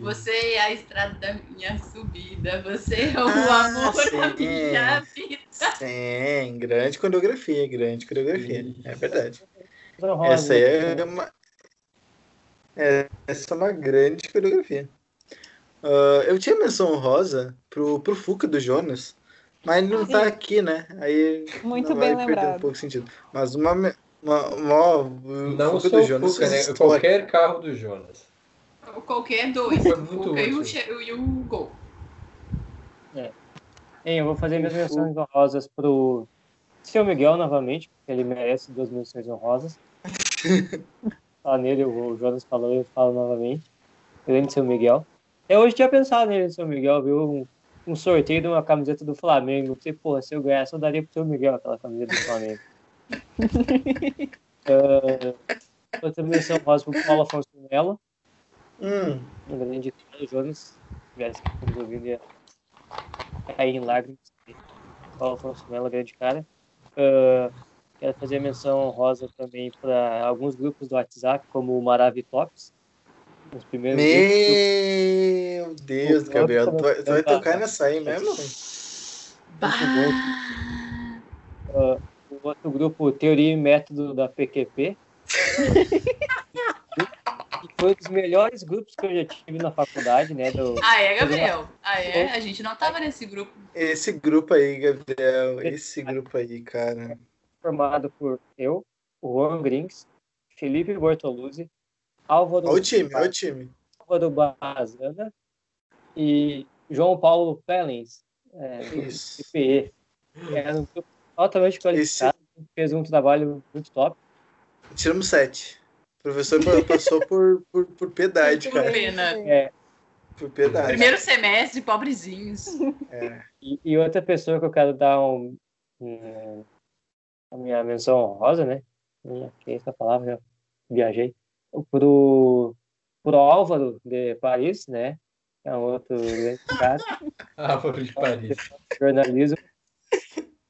Você é a estrada da minha subida, você é o ah, amor sim. da minha vida. Sim, grande coreografia, grande coreografia. É verdade. Essa é uma, é, essa é uma grande coreografia. Uh, eu tinha menção rosa pro, pro Fuca do Jonas, mas ele não tá aqui, né? Aí Muito bem lembrado. um pouco sentido. Mas uma, uma, uma não Fuca só do Jonas. Fuca, né? Qualquer carro do Jonas. Qualquer dois. Foi muito Fuca e o, e o Gol. É. eu vou fazer minhas menções honrosas pro seu Miguel novamente, porque ele merece duas menções honrosas. falar nele, o Jonas falou, eu falo novamente. Grande seu Miguel. Eu hoje tinha pensado nele, seu Miguel, viu? Um, um, sorteio de uma camiseta do Flamengo. Porra, se eu ganhasse, eu daria pro seu Miguel aquela camiseta do Flamengo. uh, outra menção rosa pro Paulo Afonso Melo. Hum. Um grande cara, o Jonas, se tivesse nos ouvindo, ia cair em lágrimas. Paulo Afonso Melo, grande cara. Uh, Quero fazer menção honrosa também para alguns grupos do WhatsApp, como o Maravitops. Os primeiros Meu grupos. Deus, Gabriel, tu vai, tu vai tocar nessa aí mesmo? Uh, o outro grupo, Teoria e Método da PQP. foi um dos melhores grupos que eu já tive na faculdade, né? Do... Ah, é, Gabriel? Ah, é? A gente não tava nesse grupo. Esse grupo aí, Gabriel. Esse grupo aí, cara formado por eu, o Juan Grings, Felipe Bortoluzzi, Álvaro... Olha o time, olha o time. Álvaro Bazana e João Paulo Pellens, é, do IPE. Era um grupo altamente qualificado, Esse... fez um trabalho muito top. Tiramos sete. O professor passou por, por, por piedade, por cara. Pena. É. Por piedade. Primeiro semestre, pobrezinhos. É. E, e, outra pessoa que eu quero dar um, um a minha menção honrosa, né? Que é essa palavra, já viajei. Pro, pro Álvaro de Paris, né? É um outro grande cara. Álvaro de Paris. Jornalismo.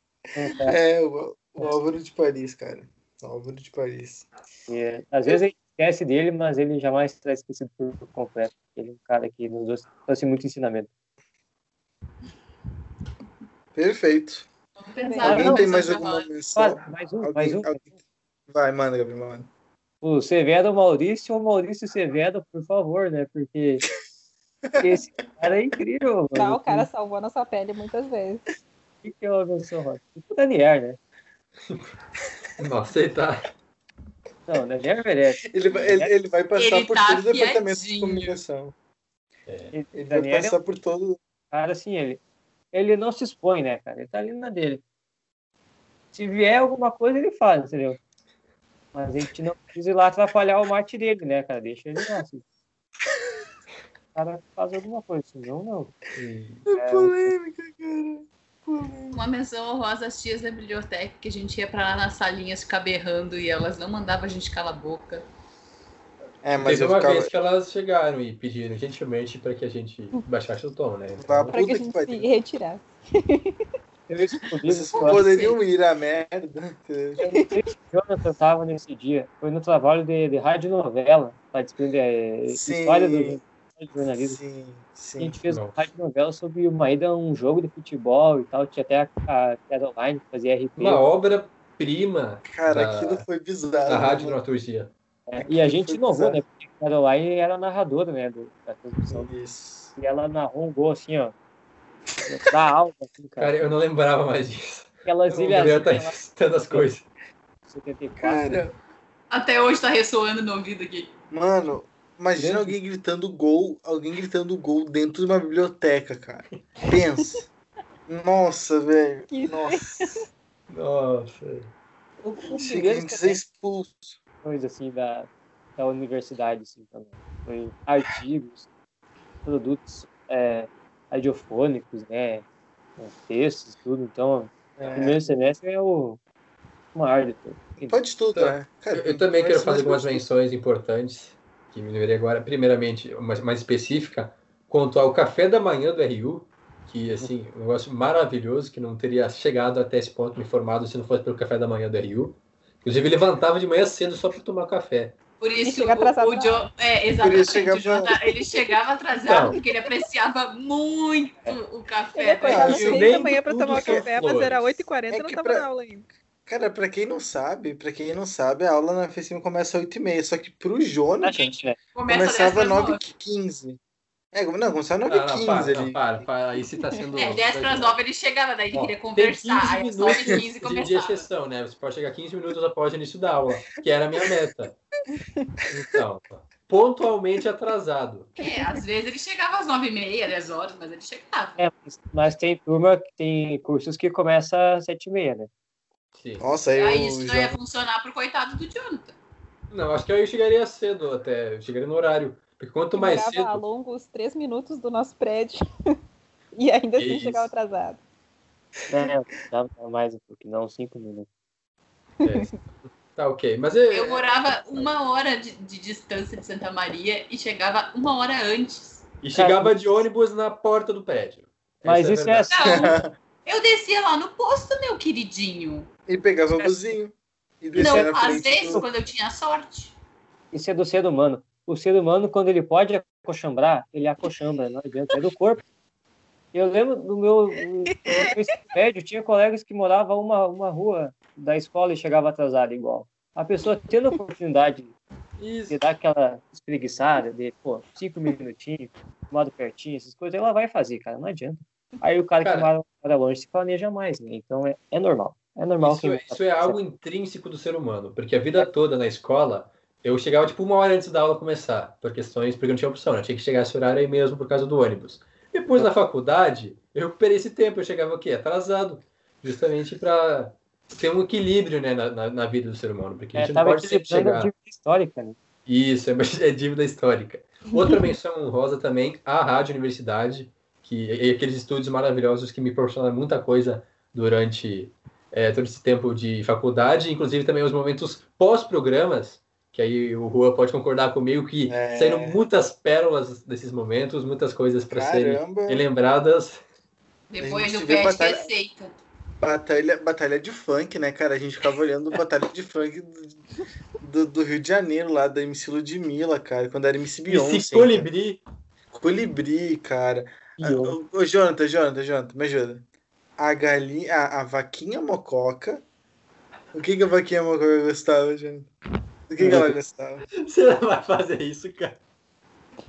É, o, o Álvaro de Paris, cara. O Álvaro de Paris. É, às vezes a gente esquece dele, mas ele jamais será esquecido por completo. Ele é um cara que nos trouxe muito ensinamento. Perfeito. Alguém tem mais alguma menção? Mais um, alguém, mais um. Alguém... Vai, manda, Gabriel, manda. O Severo Maurício ou Maurício Severo, por favor, né? Porque esse cara é incrível. Não, o cara salvou a nossa pele muitas vezes. O que, que é uma menção rosa? O Daniel, né? Não aceitar. Não, Daniel merece. Ele, vai, ele, ele vai passar ele por tá todo o departamento de comunicação. É. Ele vai passar é... por todo. Cara, assim, ele, ele não se expõe, né, cara? Ele tá ali na dele. Se vier alguma coisa, ele faz, entendeu? Mas a gente não precisa ir lá atrapalhar o mate dele, né, cara? Deixa ele lá. Assim. O cara faz alguma coisa, senão não. É, é polêmica, cara. Uma menção honrosa às tias da biblioteca, que a gente ia pra lá nas salinhas ficar berrando e elas não mandavam a gente calar a boca. É, mas Teve uma ficava... vez que elas chegaram e pediram gentilmente para que a gente baixasse o tom, né? Então, para que a gente se retirasse. Vocês poderiam ir à merda. Jonathan estava nesse dia. Foi no trabalho de, de rádio novela, para desprender a história do, jornalismo. Sim, sim. A gente fez Nossa. uma rádio novela sobre uma ida a um jogo de futebol e tal. Tinha até a, a Caroline que fazia RP. Uma obra-prima. Cara, da, aquilo foi bizarro. Da rádio dramaturgia. É, e a gente inovou, né? Porque a Caroline era narradora, né? Do, da transmissão. Isso. E ela narrou um gol assim, ó. Da alta, assim, cara. Cara, eu não lembrava mais disso. Aquelas ilhas. Eu tá ela... as coisas. 74. Cara. Até hoje tá ressoando no ouvido aqui. Mano, imagina alguém gritando gol, alguém gritando gol dentro de uma biblioteca, cara. Pensa. Nossa, velho. Nossa. Nossa. Chega a gente ser expulso coisa assim da, da universidade assim também. Foi artigos, produtos é, radiofônicos, né? É, textos, tudo. Então, é. o primeiro semestre é o maior de tudo. Pode tudo, né? Cara, eu, eu também quero fazer algumas menções importantes que me lembrei agora. Primeiramente, uma mais específica, quanto ao café da manhã do RU, que assim, um negócio maravilhoso que não teria chegado até esse ponto me formado se não fosse pelo café da manhã do RU. Inclusive, ele levantava de manhã cedo só para tomar café. Por isso, o, o John, é, exatamente, chegava... John, ele chegava atrasado não. porque ele apreciava muito o café. Ele acordava às 6 da manhã para tomar café, mas era 8h40 e é não estava pra... na aula ainda. Cara, pra quem não sabe, pra quem não sabe, a aula na FECIM começa às 8h30, só que pro Jonathan gente, né? começava às 9h15. É, não, começava 9 h 15 para, ali. Não, para, para, aí você tá sendo... É, 10 para as 9 ele chegava, daí ele queria conversar, aí 9 h 15 começava. De exceção, né? Você pode chegar 15 minutos após o início da aula, que era a minha meta. Então, pontualmente atrasado. É, às vezes ele chegava às 9 h 30 10 horas, mas ele chegava. É, mas tem turma, tem cursos que começa às 7 h 30 né? Sim. Nossa, aí, aí isso já... não ia funcionar pro coitado do Jonathan. Não, acho que aí eu chegaria cedo até, eu chegaria no horário. Porque quanto mais cedo. a longos três minutos do nosso prédio. e ainda assim Isso. chegava atrasado. É, dava mais um pouquinho, não cinco minutos. É. Tá ok. Mas eu, eu morava uma hora de, de, distância de Santa Maria e chegava uma hora antes. E chegava de ônibus na porta do prédio. Mas Essa é isso é, assim. Não, eu descia lá no posto, meu queridinho. E pegava o buzinho. Não, às vezes, quando eu tinha sorte. Isso é do ser humano o ser humano, quando ele pode acochambrar, ele acochambra, não adianta, é do corpo. Eu lembro do meu, médio, tinha colegas que moravam uma, uma rua da escola e chegava atrasado igual. A pessoa tendo a oportunidade Isso. de dar aquela espreguiçada, de, pô, cinco minutinhos, modo pertinho, essas coisas, ela vai fazer, cara, não adianta. Aí o cara, cara que mora, mora longe se planeja mais, né? Então é, é normal. É normal. Isso, que isso é algo intrínseco do ser humano, porque a vida toda na escola eu chegava tipo uma hora antes da aula começar, por questões, porque não tinha opção, né? tinha que chegar esse horário aí mesmo por causa do ônibus. Depois na faculdade, eu recuperei esse tempo, eu chegava o quê? Atrasado, justamente para ter um equilíbrio né, na, na, na, vida do ser humano, porque a gente é, não pode sempre chegar. dívida histórica, né? Isso, é, é dívida histórica. Outra menção honrosa também, a Rádio Universidade, que e aqueles estúdios maravilhosos que me proporcionaram muita coisa durante é, todo esse tempo de faculdade, inclusive também os momentos pós-programas, que aí o Rua pode concordar comigo que é... saíram muitas pérolas desses momentos, muitas coisas para serem lembradas. Depois do pé batalha... receita. Batalha, batalha de funk, né, cara? A gente ficava olhando batalha de funk do, do, do, Rio de Janeiro, lá da MC Ludmilla, cara, quando era MC Beyoncé. MC Colibri. Cara. Colibri, cara. Ô, Jonathan, Jonathan, Jonathan, me ajuda. A galinha, a, a vaquinha mococa. O que, que a vaquinha mococa gostava, Jonathan? Do que, que ela gostava? Você não vai fazer isso, cara.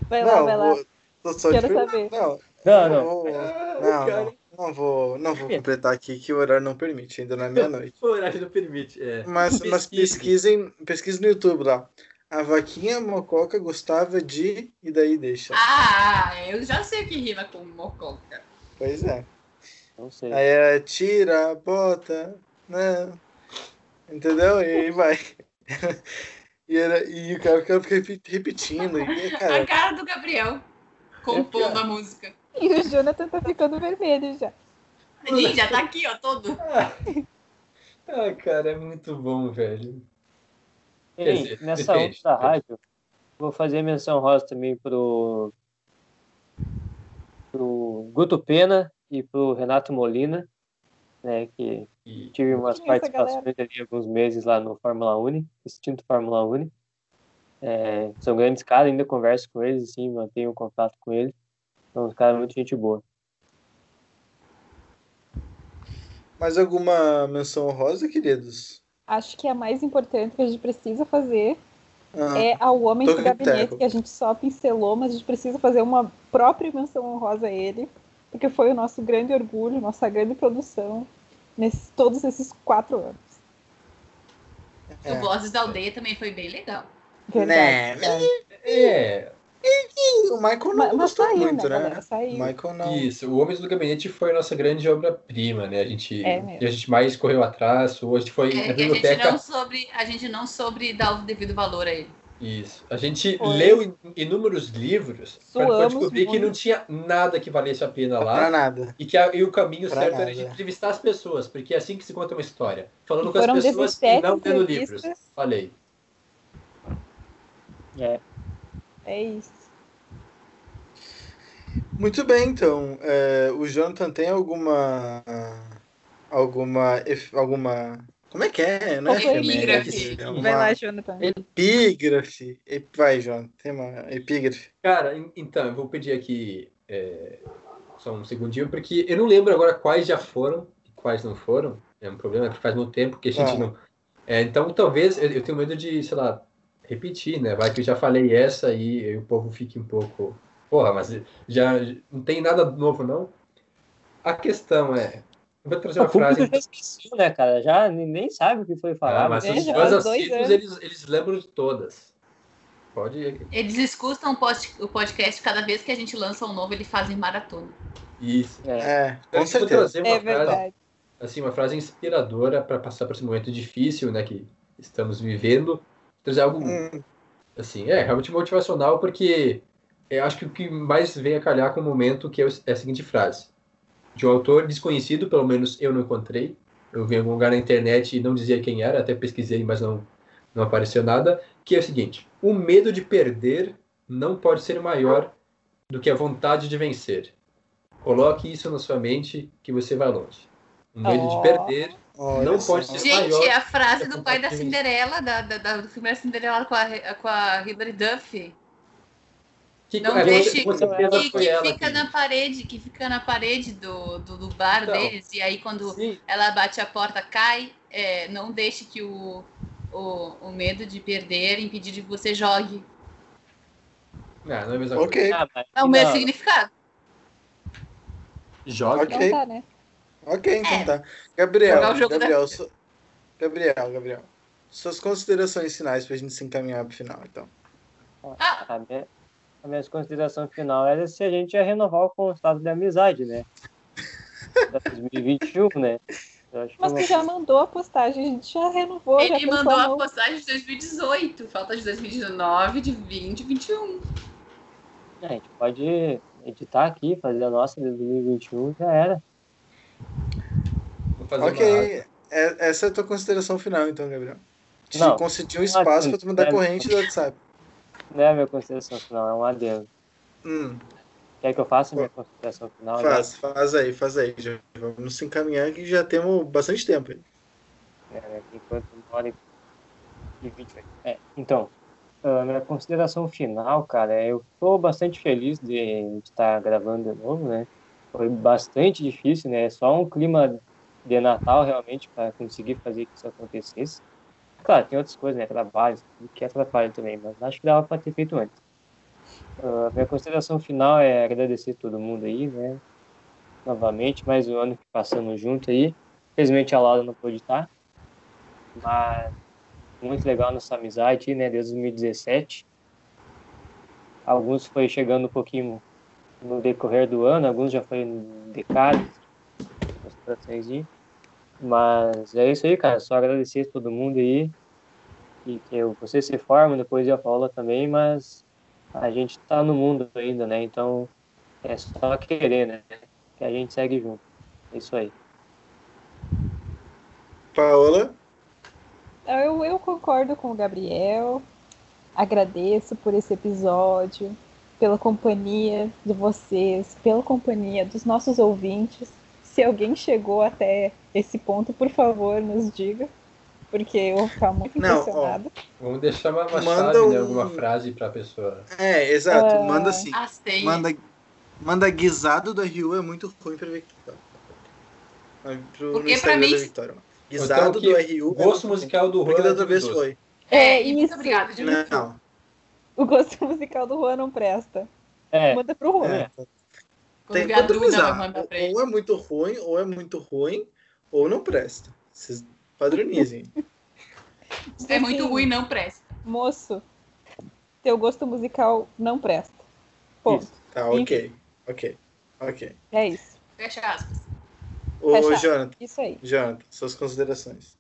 Vai lá, não, vai lá. Vou, só Quero saber. Não, não, não. Vou, não, não, não, vou, não vou completar aqui que o horário não permite, ainda na meia-noite. o horário não permite, é. Mas, mas pesquisem, pesquisem no YouTube lá. A vaquinha mococa gostava de. E daí deixa. Ah, eu já sei que rima com mococa. Pois é. Não sei. Aí é tira, bota, né? Entendeu? E vai. E, era, e o cara ficava repetindo. E, cara... A cara do Gabriel compondo a música. E o Jonathan tá ficando vermelho já. Ninja, tá aqui, ó, todo. Ah, cara, é muito bom, velho. Ei, dizer, nessa depende, outra rádio, vou fazer menção rosa também pro, pro Guto Pena e pro Renato Molina, né, que e... tive umas participações ali alguns meses lá no Fórmula Uni, assistindo Fórmula Uni. É, são grandes caras, ainda converso com eles, assim, mantenho contato com eles. São uns caras muito gente boa. Mais alguma menção honrosa, queridos? Acho que a mais importante que a gente precisa fazer ah, é ao homem do gabinete, que a gente só pincelou, mas a gente precisa fazer uma própria menção honrosa a ele, porque foi o nosso grande orgulho, nossa grande produção nesses todos esses quatro anos. É. O Vozes da Aldeia também foi bem legal. Verdade, né? É. O Michael não mas, gostou saiu, muito, né? né? Michael não. Isso, o Homens do Gabinete foi a nossa grande obra-prima, né? A gente, é a gente mais correu atrás, hoje foi é, na biblioteca. A gente, não sobre, a gente não sobre dar o devido valor a ele. Isso. A gente foi. leu inúmeros livros para descobrir muito. que não tinha nada que valesse a pena lá. Pra nada. E que a, e o caminho pra certo nada. era de entrevistar as pessoas, porque é assim que se conta uma história. Falando com as pessoas e não tendo livros. Falei. É. É isso. Muito bem, então. É, o Jonathan tem alguma. Alguma. Alguma. Como é que é, né? Epígrafe. Uma... Vai lá, Jonathan. Epígrafe. Vai, Jonathan. Tem uma epígrafe. Cara, então, eu vou pedir aqui é, só um segundinho, porque eu não lembro agora quais já foram e quais não foram. É um problema, porque faz muito tempo que a gente ah. não. É, então, talvez eu, eu tenho medo de, sei lá, repetir, né? Vai que eu já falei essa e, o povo fique um pouco. Porra, mas já não tem nada novo, não? A questão é. Eu vou trazer uma o frase. Já esqueceu, né, cara? Já nem sabe o que foi falado. Ah, mas os fãs assíduos, eles, eles lembram de todas. Pode ir. Eles escutam o podcast cada vez que a gente lança um novo, eles fazem maratona. Isso. É, é com certeza. é verdade. assim, uma frase inspiradora para passar por esse momento difícil, né, que estamos vivendo trazer algo hum. assim, é realmente motivacional, porque eu acho que o que mais vem a calhar com o momento que é, é a seguinte frase. De um autor desconhecido, pelo menos eu não encontrei. Eu vi em algum lugar na internet e não dizia quem era, até pesquisei, mas não, não apareceu nada. Que é o seguinte: o medo de perder não pode ser maior do que a vontade de vencer. Coloque isso na sua mente que você vai longe. O medo oh. de perder Olha não pode ser Gente, maior é a frase do pai da Cinderela, da, da, da, do filme da Cinderela com a, com a Hilary Duff. Que, não é, deixe você, você que, que fica aqui. na parede, que fica na parede do, do, do bar então, deles, e aí quando sim. ela bate a porta, cai, é, não deixe que o, o, o medo de perder impedir de que você jogue. Não, não é a mesma okay. coisa. Ah, é o mesmo significado. Jogue. Okay. Então tá, né? Ok, então é. tá. Gabriel, Gabriel, so... Gabriel, Gabriel. Suas considerações finais pra gente se encaminhar pro final, então. Ah. A, minha, a minha consideração final era se a gente ia renovar o contrato de amizade, né? 2021, né? Mas você já mandou a postagem, a gente já renovou. Ele já mandou a postagem de 2018, falta de 2019, de 20, 21. É, a gente pode editar aqui, fazer a nossa de 2021, já era fazer ok, é, essa é a tua consideração final, então, Gabriel. Te não, concedi um espaço para tu mandar é, corrente do WhatsApp. Não é a minha consideração final, é um adendo. Hum. Quer que eu faça a minha consideração final? Faz, já? faz aí, faz aí. Já vamos se encaminhar que já temos bastante tempo. É, né, enquanto uma hora e vinte. É, então, a minha consideração final, cara, eu estou bastante feliz de estar gravando de novo, né? Foi bastante difícil, né? Só um clima de Natal realmente para conseguir fazer que isso acontecesse. Claro, tem outras coisas, né? Trabalho, que atrapalha também, mas acho que dava para ter feito antes. Uh, minha consideração final é agradecer todo mundo aí, né? Novamente, mais um ano que passamos junto aí. Infelizmente a Laura não pôde estar, mas muito legal nossa amizade, né? Desde 2017. Alguns foi chegando um pouquinho no decorrer do ano, alguns já foi no decade, participações aí. Mas é isso aí, cara. Só agradecer a todo mundo aí. E que eu, você se forma, depois eu falo também, mas a gente tá no mundo ainda, né? Então é só querer, né? Que a gente segue junto. É isso aí. Paola? Eu, eu concordo com o Gabriel. Agradeço por esse episódio, pela companhia de vocês, pela companhia dos nossos ouvintes. Se alguém chegou até esse ponto, por favor, nos diga, porque eu vou ficar muito Não, impressionada. Vamos deixar uma, uma Manda chave, né? um- Alguma frase pra pessoa. É, exato. Ah. Manda assim. Manda, manda guisado da RU é muito ruim pra Victoria. Pro, Porque pra Instagram mim- da Victoria. Guisado Então, do RU. é Gosto ruim. musical do Juan. Porque da outra é vez doce. foi. É, e muito gente. Não. O gosto musical do Juan não presta. É, Manda pro Juan. É. Tem que usar. ele. Ou é muito ruim, ou é muito ruim, ou não presta. Vocês padronizem. Se é muito ruim, não presta. Moço, teu gosto musical não presta. Ponto. Isso. Tá, ok. Ok. Ok. É isso. Fecha aspas. Ô, Fecha. Jonathan, Isso aí. Jonathan, suas considerações.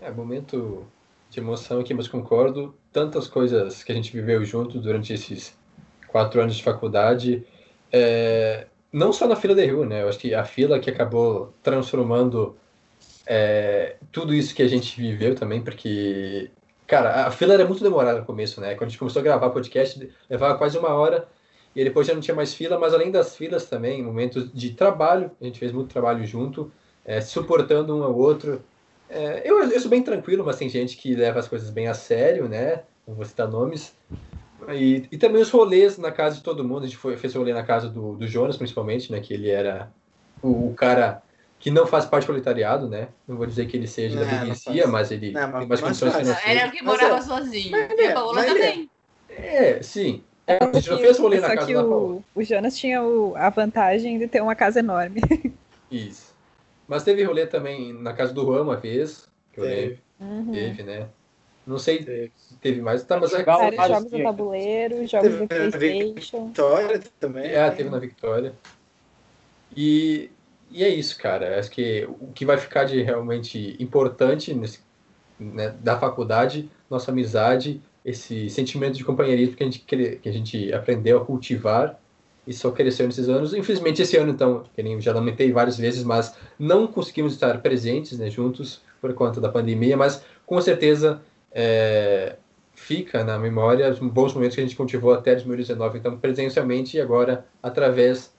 É, momento de emoção aqui, mas concordo. Tantas coisas que a gente viveu junto durante esses quatro anos de faculdade. É, não só na fila da RU, né? Eu acho que a fila que acabou transformando é, tudo isso que a gente viveu também, porque, cara, a fila era muito demorada no começo, né? Quando a gente começou a gravar podcast, levava quase uma hora. E depois já não tinha mais fila, mas além das filas também, momentos de trabalho, a gente fez muito trabalho junto, é, suportando um ao outro. É, eu, eu sou bem tranquilo, mas tem gente que leva as coisas bem a sério, né? Não vou citar nomes. E, e também os rolês na casa de todo mundo. A gente foi, fez rolê na casa do, do Jonas, principalmente, né? Que ele era o, o cara que não faz parte do proletariado, né? Não vou dizer que ele seja da Não, não burguesia, mas ele Não, mas- tem mais mas condições faz. financeiras. Era o que Mas morava é. sozinho. Mas e é, a Paola mas é. também. É, sim. A gente já fez rolê na Só casa que da Paola. o, o Jonas tinha o- a vantagem de ter uma casa enorme. Isso. Mas teve rolê também na casa do Juan uma vez, que eu lembro. Uhum. Teve, né? Não sei Teve. se teve mais. Tá, mas é, Legal. Vários jogos de dias. tabuleiro, jogos Teve- Playstation. Vitória também. É, teve na Victória. E, e é isso, cara. Acho que o que vai ficar de realmente importante nesse, né, da faculdade, nossa amizade, esse sentimento de companheirismo que a gente, que a gente aprendeu a cultivar e só cresceu nesses anos. Infelizmente, esse ano, então, que nem já lamentei várias vezes, mas não conseguimos estar presentes né, juntos por conta da pandemia, mas com certeza é, fica na memória os bons momentos que a gente cultivou até 2019, então presencialmente e agora através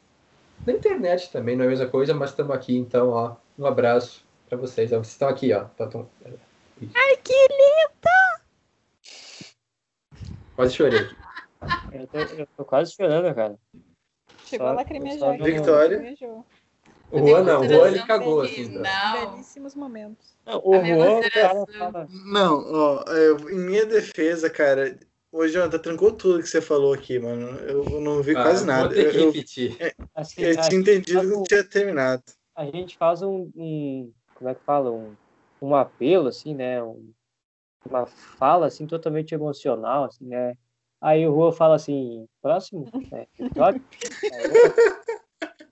da internet também, não é a mesma coisa, mas estamos aqui, então, ó, um abraço para vocês. Ó, Vocês estão aqui, ó. Tão... Ai, que lindo! Quase chorei eu tô, eu tô quase chorando, cara. Chegou Só- a só no- Victória. Lacrimejou. O Juan não, o Juan ele cagou, assim. Final. Belíssimos momentos. Não, o Juan, cara fala. Não, ó, eu- em minha defesa, cara, ô Jonathan, trancou tudo que você falou aqui, mano. Eu não vi Ah, quase vou nada. ter Eu, que eu, repetir. Assim, eu a, tinha entendido que não tinha terminado. a gente faz um, um- Como é que fala? Um, um apelo, assim, né? Um- uma fala, assim, totalmente emocional, assim, né? Aí o Rua fala assim: próximo? É, episódio?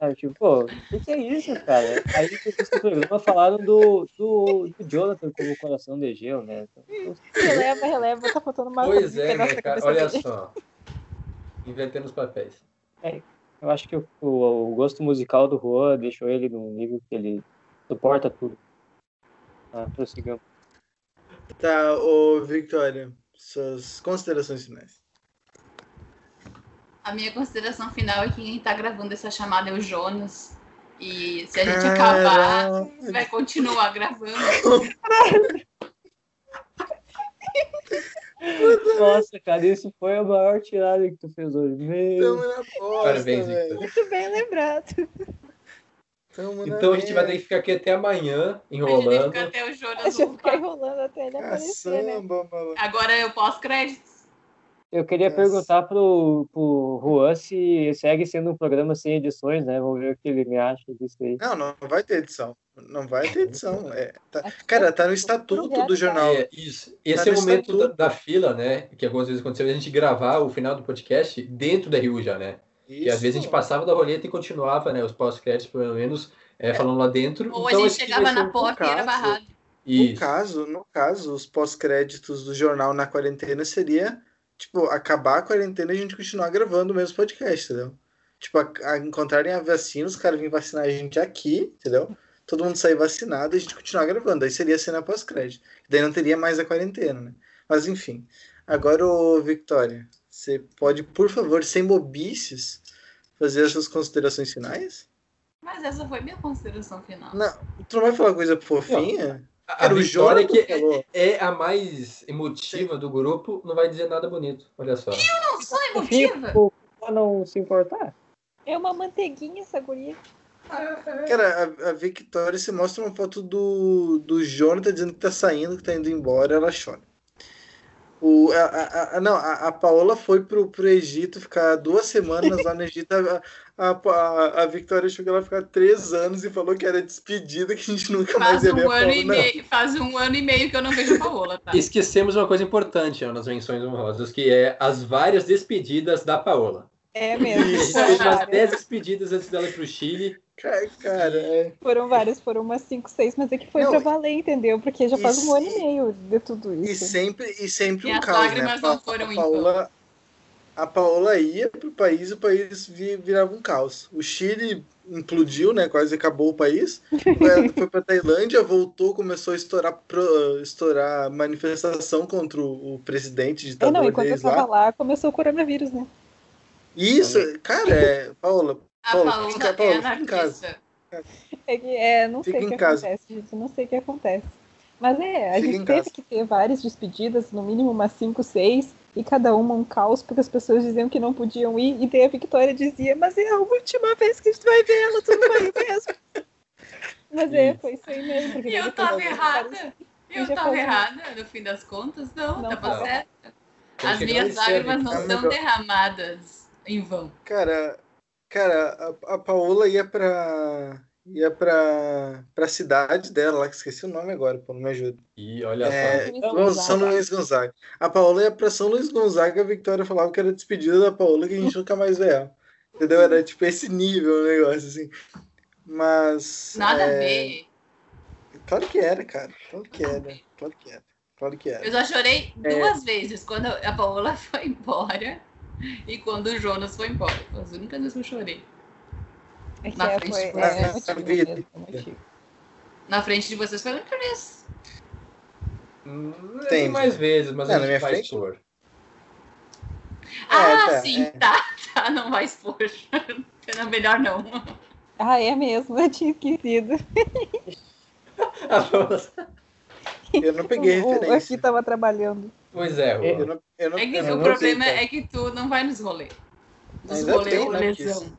Aí, tipo, pô, o que, que é isso, cara? Aí depois do programa falaram do, do, do Jonathan como coração de gelo, né? Então, Releva, releva, tá faltando uma Pois é, né, cara? Olha dele. só. Invertendo os papéis. eu acho que o, o, o gosto musical do Juan deixou ele num nível que ele suporta tudo. Ah, prossigamos. Tá, ô Victoria, suas considerações finais. A minha consideração final é que quem tá gravando essa chamada é o Jonas. E se a gente Caralho. acabar, você vai continuar gravando. Nossa, cara, isso foi a maior tirada que tu fez hoje. Meu Tamo na bosta, Parabéns, velho. Victor. Muito bem lembrado. Tamo na Então a gente vai ter que ficar aqui até amanhã, A gente enrolando. fica até o Jonas Deixa eu ficar voltar. enrolando até ele aparecer, né? Agora eu pós-créditos. Eu queria perguntar pro, pro Juan se segue sendo um programa sem edições, né? Vamos ver o que ele me acha disso aí. Não, não vai ter edição. Não vai ter edição. É, tá- Cara, tá no estatuto do jornal. É, isso. Esse Tá é o momento da, da fila, né? Que algumas vezes aconteceu, a gente gravar o final do podcast dentro da RU já, né? E às vezes a gente passava da roleta e continuava, né? Os pós-créditos, pelo menos, é, falando lá dentro. Ou Então, a gente chegava na um- porta e era barrado. No Isso. caso, no caso, os pós-créditos do jornal na quarentena seria, tipo, acabar a quarentena e a gente continuar gravando o mesmo podcast, entendeu? tipo, a, a encontrarem a vacina, os caras virem vacinar a gente aqui, entendeu? Todo mundo sair vacinado e a gente continuar gravando. Aí seria cena pós-crédito. Daí não teria mais a quarentena, né? Mas enfim. Agora, ô, Victoria, você pode, por favor, sem bobices, fazer as suas considerações finais? Mas essa foi minha consideração final. Não, tu não vai falar coisa fofinha? A, a Vitória, que é, é, a mais emotiva Sim. do grupo, não vai dizer nada bonito. Olha só. Eu não sou emotiva. Pra não se importar. É uma manteiguinha essa guria. Cara, a, a Victoria se mostra uma foto do, do Jonathan dizendo que tá saindo, que tá indo embora, ela chora. O, a, a, a, não, a, a Paola foi pro, pro Egito ficar duas semanas lá no Egito. A, a, a, Victoria chegou lá ficar três anos e falou que era despedida, que a gente nunca faz mais ia um ver a ano Paola, e meio, Faz um ano e meio que eu não vejo a Paola, tá? Esquecemos uma coisa importante nas menções honrosas, que é as várias despedidas da Paola. É mesmo. Fez umas 10 despedidas antes dela ir pro Chile. Cara, é. Foram várias, foram umas 5, 6, mas é que foi não, pra valer, entendeu? Porque já faz um ano e meio de tudo isso. E sempre, e sempre e um caos, né? Não foram a, Paola, a Paola ia pro país e o país virava um caos. O Chile implodiu, né? Quase acabou o país. Foi pra Tailândia, voltou, começou a estourar, pro, estourar manifestação contra o, o presidente de É, não, enquanto eu tava lá. lá, começou o coronavírus, né? Isso, cara, é, Paola, a Paola, Paola fica, é Paola, fica em casa. É, que, é não fica sei o que casa. acontece, gente, não sei o que acontece. Mas é, a fica gente teve casa. que ter várias despedidas, no mínimo umas 5, 6, e cada uma um caos, porque as pessoas diziam que não podiam ir, e daí a Victoria dizia, mas é a última vez que a gente vai ver ela, tu não vai mesmo. mas é, foi isso aí mesmo. E eu tava errada. Eu tava errada, no fim das contas, não, não tava tá. certa. As minhas lágrimas não são derramadas em vão. Cara, cara, a, a Paola ia pra. ia pra, pra cidade dela lá, que esqueci o nome agora, pô, não me ajuda. E olha é, só. São Luís Gonzaga. A Paola ia pra São Luís Gonzaga a Victoria falava que era despedida da Paola, que a gente nunca mais vê ela. Entendeu? Era tipo esse nível o negócio, assim. Mas. Nada é... a ver. Claro que era, cara. Claro que era. Claro que era. Claro que era. Eu já chorei é... duas vezes quando a Paola foi embora e quando o Jonas foi embora. Foi as únicas vezes que eu chorei. É na, é, frente foi, de é, é motivo, motivo. na frente de vocês foi a única vez. Hum, Tem mais vezes, mas é, a gente vai expor. Ah, é, tá, sim, é. tá, tá, não vai expor. É melhor não. Ah, é mesmo, eu tinha esquecido. eu não peguei o, referência. O aqui tava trabalhando. Pois é. Eu, eu não, eu não, é que o problema é que tu não vai nos rolês. Nos rolês, rolêzão.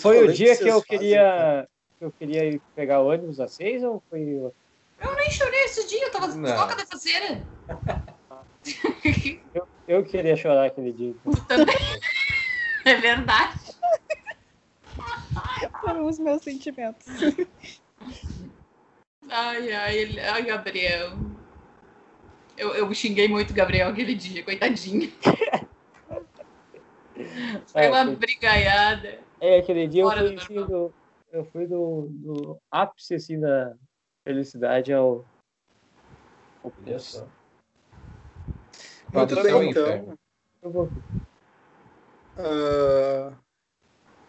Foi o dia que eu queria que eu queria ir pegar ônibus às seis ou foi Eu nem chorei esse dia, eu tava louca da faceira. eu, eu queria chorar aquele dia. Tu também. É verdade. Foram os meus sentimentos. Ai, ai, ai, Gabriel. Eu, eu xinguei muito o Gabriel aquele dia, coitadinho. Foi é, uma brigaiada. É, aquele dia eu fui, assim, do, eu fui do, do ápice assim, da felicidade ao. ao Muito bem, então. Eu vou. Uh,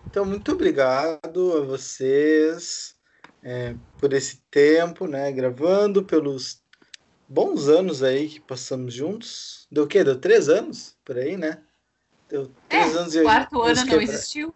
então, muito obrigado a vocês é, por esse tempo, né? Gravando, pelos bons anos aí que passamos juntos. Deu o quê? Deu três anos por aí, né? Deu três é, anos e quarto ano não existiu.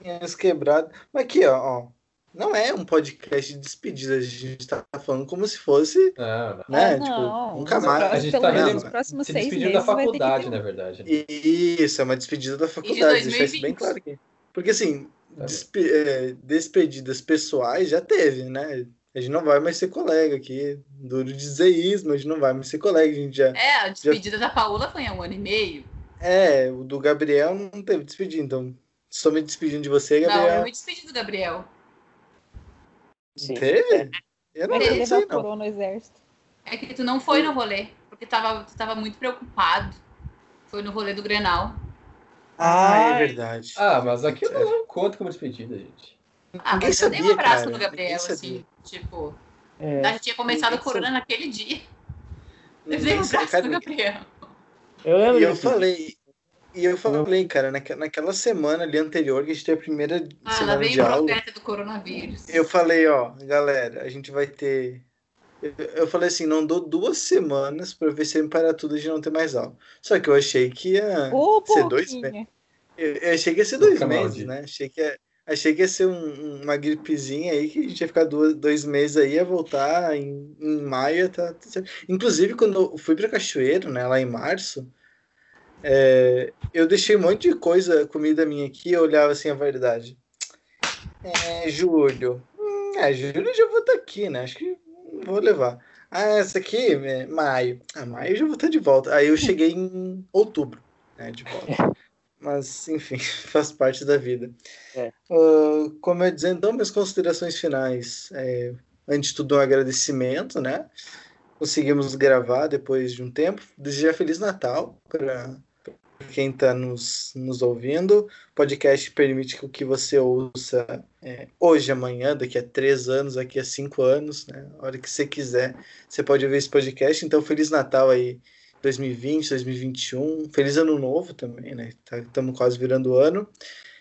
Tínhamos quebrado. Mas aqui, ó, ó, não é um podcast de despedida. A gente tá falando como se fosse. Não, não. Né? É, tipo, não. nunca mais. A gente tá nos próximos se despedindo da faculdade, na verdade. Né? Isso, é uma despedida da faculdade. Deixar isso bem claro aqui. Porque assim, tá despe é, despedidas pessoais já teve, né? A gente não vai mais ser colega aqui. Duro dizer isso, mas a gente não vai mais ser colega. A gente já, é, a despedida já... da Paula foi há um ano e meio. É, o do Gabriel não teve despedida, então estou me despedindo de você, Gabriel. Não, eu me despedi do Gabriel. Sim. Teve? Eu não ele evaporou no exército. É que tu não foi no rolê, porque tava, tu tava muito preocupado. Foi no rolê do Grenal. Ah, é verdade. Ah, mas aqui eu não conta como despedida, gente. Ah, mas eu dei um abraço cara. no Gabriel, assim, tipo. É, a gente tinha começado a corona sabia. naquele dia. Eu dei um abraço no Gabriel. Eu lembro. E eu falei. E eu falei, cara, naquela semana ali anterior, que a gente teve a primeira ah, semana vem de aula. do coronavírus. Eu falei, ó, galera, a gente vai ter. Eu falei assim, não dou duas semanas para ver se para tudo gente não ter mais aula. Só que eu achei que ia oh, ser dois meses. Eu achei que ia ser dois meses, né? Achei que ia, achei que ia ser um, uma gripezinha aí que a gente ia ficar dois, dois meses aí, ia voltar em, em maio. Tá, tá Inclusive, quando eu fui para Cachoeiro, né, lá em março, é, eu deixei um monte de coisa, comida minha aqui, eu olhava assim a verdade. É, julho. Hum, é, julho eu já vou estar tá aqui, né? Acho que vou levar. Ah, essa aqui, é maio. Ah, maio já vou estar de volta. Aí eu cheguei em outubro, né, de volta. Mas, enfim, faz parte da vida. É. Uh, como eu ia dizendo, então, minhas considerações finais. É, antes de tudo, um agradecimento, né? Conseguimos gravar depois de um tempo. Desejar Feliz Natal para quem está nos, nos ouvindo. O podcast permite que você ouça é, hoje, amanhã, daqui a três anos, daqui a cinco anos, né? A hora que você quiser, você pode ouvir esse podcast. Então, Feliz Natal aí, 2020, 2021. Feliz Ano Novo também, né? Estamos tá, quase virando o ano.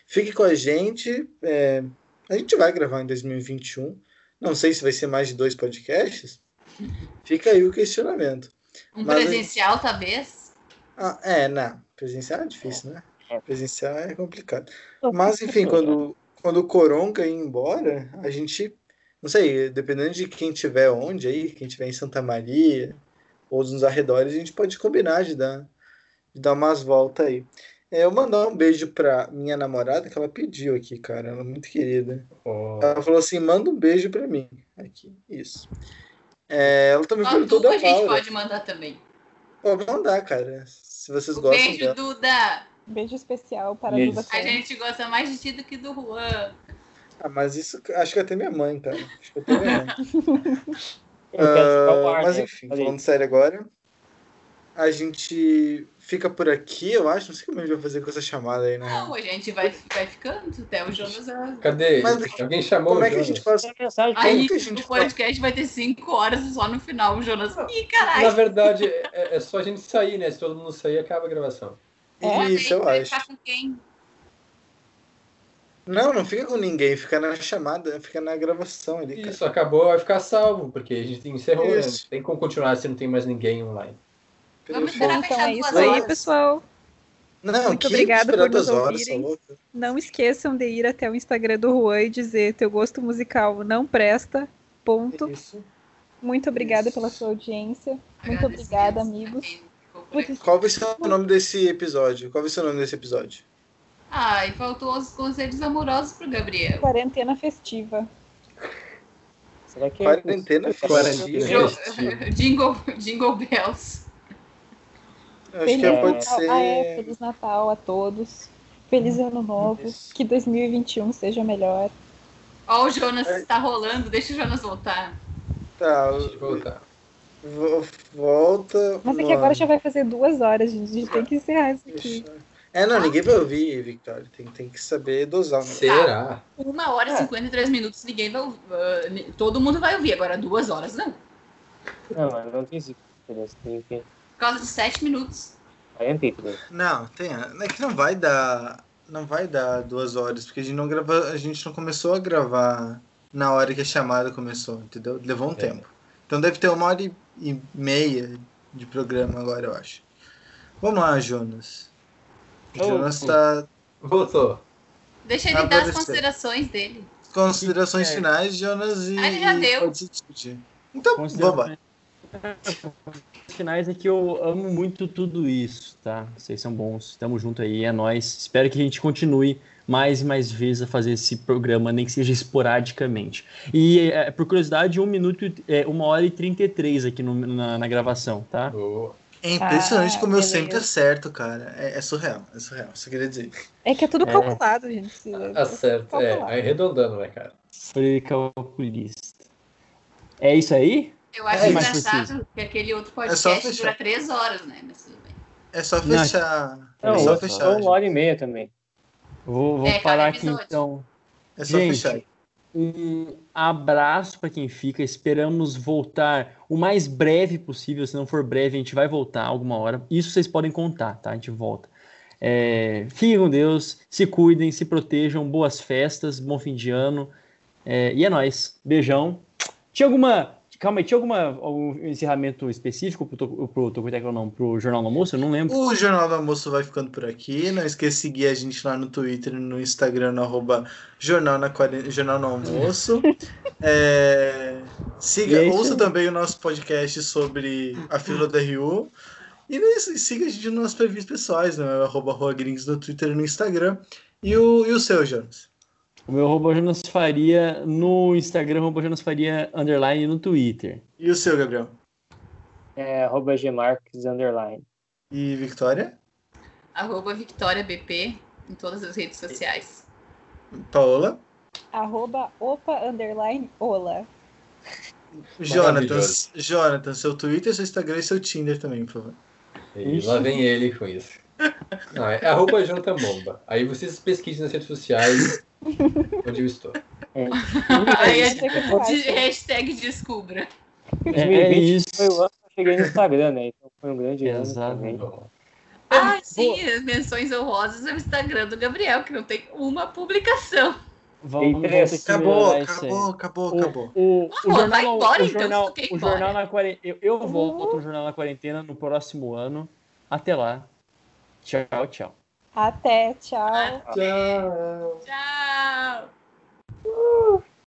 Fique com a gente. É, a gente vai gravar em 2021. Não sei se vai ser mais de dois podcasts. Fica aí o questionamento. Um Mas presencial, talvez? Ah, é, não. Presencial é difícil, né? É. Presencial é complicado. Mas, enfim, quando, quando o Coronga ir embora, a gente, não sei, dependendo de quem tiver onde aí, quem tiver em Santa Maria ou nos arredores, a gente pode combinar de dar, de dar umas voltas aí. É, eu mandar um beijo pra minha namorada, que ela pediu aqui, cara. Ela é muito querida. Oh. Ela falou assim: manda um beijo pra mim. Aqui, isso. É, ela também perguntou da a gente pode mandar também. Pode mandar, cara. Se vocês um gostam. Beijo, dela. Duda! Beijo especial para a Duda. A gente gosta mais de ti do que do Juan. Ah, mas isso acho que até minha mãe, cara. Acho que até minha mãe. uh, mas enfim, falando sério agora. A gente fica por aqui, eu acho. Não sei como a gente vai fazer com essa chamada aí, né? Não, a gente vai, vai ficando até o Jonas. Cadê? Mas, Alguém chamou Como é que a gente faz? Aí a gente o podcast faz? vai ter cinco horas só no final, o Jonas. Ih, caralho! Na verdade, é, é, só a gente sair, né? Se todo mundo sair, acaba a gravação. É? Isso, eu acho. Com quem? Não, não fica com ninguém, fica na chamada, fica na gravação ali. Isso, cara. acabou, vai ficar salvo, porque a gente encerrou, né? Tem como continuar se não tem mais ninguém online. Vamos esperar então é isso aí, pessoal. Não, Muito obrigada por nos ouvirem. Horas, não esqueçam de ir até o Instagram do Juan e dizer teu gosto musical não presta. Ponto. Isso. Muito obrigada isso. pela sua audiência. Muito obrigada, amigos. Qual vai ser o nome desse episódio? Qual vai ser o nome desse episódio? Ai, faltou os conselhos amorosos pro Gabriel. Quarentena festiva. Será que é Quarentena festiva? Jingle, jingle Bells. Acho Feliz que pode Natal. ser. Ah, é. Feliz Natal a todos. Feliz Ano Novo. Isso. Que 2021 seja melhor. Ó, o Jonas é. tá rolando. Deixa o Jonas voltar. Tá, deixa eu voltar. Volta. Mas é que agora já vai fazer duas horas, gente. A gente tem que encerrar isso aqui. É, não, ninguém vai ouvir, Victoria. Tem, tem que saber dosar. Né? Será? Uma hora e é. 53 minutos, ninguém vai ouvir. Uh, todo mundo vai ouvir, agora duas horas não. Não, mas não tem diferença. Tem que causa de 7 minutos. Não, tem. É que não vai dar. Não vai dar duas horas, porque a gente não grava, a gente não começou a gravar na hora que a chamada começou, entendeu? Levou um é. tempo. Então deve ter uma hora e meia de programa agora, eu acho. Vamos lá, Jonas. O Jonas tá. Voltou. Deixa ele dar as considerações dele. Considerações é. finais, Jonas e. Ah, ele já deu. Então, vamos finais é que eu amo muito tudo isso, tá? Vocês são bons, estamos junto aí, é nós. Espero que a gente continue mais e mais vezes a fazer esse programa, nem que seja esporadicamente. E é, por curiosidade, um minuto, é, uma hora e trinta e três aqui no, na, na, gravação, tá? Oh. É impressionante ah, como beleza. eu sempre acerto, cara. É, é, surreal, é surreal, isso queria dizer. É que é tudo calculado, é. gente. Acerto, é, é arredondando, né, cara? Foi calculista. É isso aí? Eu acho é, engraçado que aquele outro é podcast é dura três horas, né? Mas tudo bem. É só fechar. Não, é só fechar. Uma hora e meia também. Vou, vou é, parar aqui então. É só Gente, fechar. Um abraço para quem fica. Esperamos voltar o mais breve possível. Se não for breve, a gente vai voltar alguma hora. Isso vocês podem contar, tá? A gente volta. É, fiquem com Deus, se cuidem, se protejam, boas festas, bom fim de ano. É, e é nóis. Beijão. Tinha alguma Calma aí, tinha alguma, algum encerramento específico pro, pro Tocotec ou não? Pro Jornal do Almoço? Eu não lembro. O Jornal do Almoço vai ficando por aqui. Não esqueça de seguir a gente lá no Twitter no Instagram, no arroba Jornal, na, Jornal no Almoço. é, siga, é ouça também o nosso podcast sobre a fila da Rio. E siga a gente nos nossos perfis pessoais, né? Arroba Rua Gringos no Twitter e no Instagram. E o, e o seu, Jonas? O meu arroba Jonas Faria no Instagram, arroba Jonas Faria underline no Twitter. E o seu, Gabriel? É arroba Gmarques underline. E Victoria? Arroba Victoria BP em todas as redes sociais. Paola? Arroba opa underline ola. Jonathan, Jonathan, seu Twitter, seu Instagram e seu Tinder também, por favor. E lá vem ele com isso. Não, é arroba Jonathan Bomba. Aí vocês pesquisem nas redes sociais onde eu estou. É. Aí é hashtag descubra. É, é isso. Foi o ano que eu cheguei no Instagram, né? Então foi um grande Exatamente. Ah, sim, as menções honrosas no Instagram do Gabriel, que não tem uma publicação. Vamos acabou, acabou, acabou, acabou. O, o, o, jornal, vai embora, o então, jornal, o jornal na quarentena. Eu, eu volto no jornal na quarentena no próximo ano. Até lá. Tchau, tchau. Até, tchau. Até. Tchau. Tchau. Uh.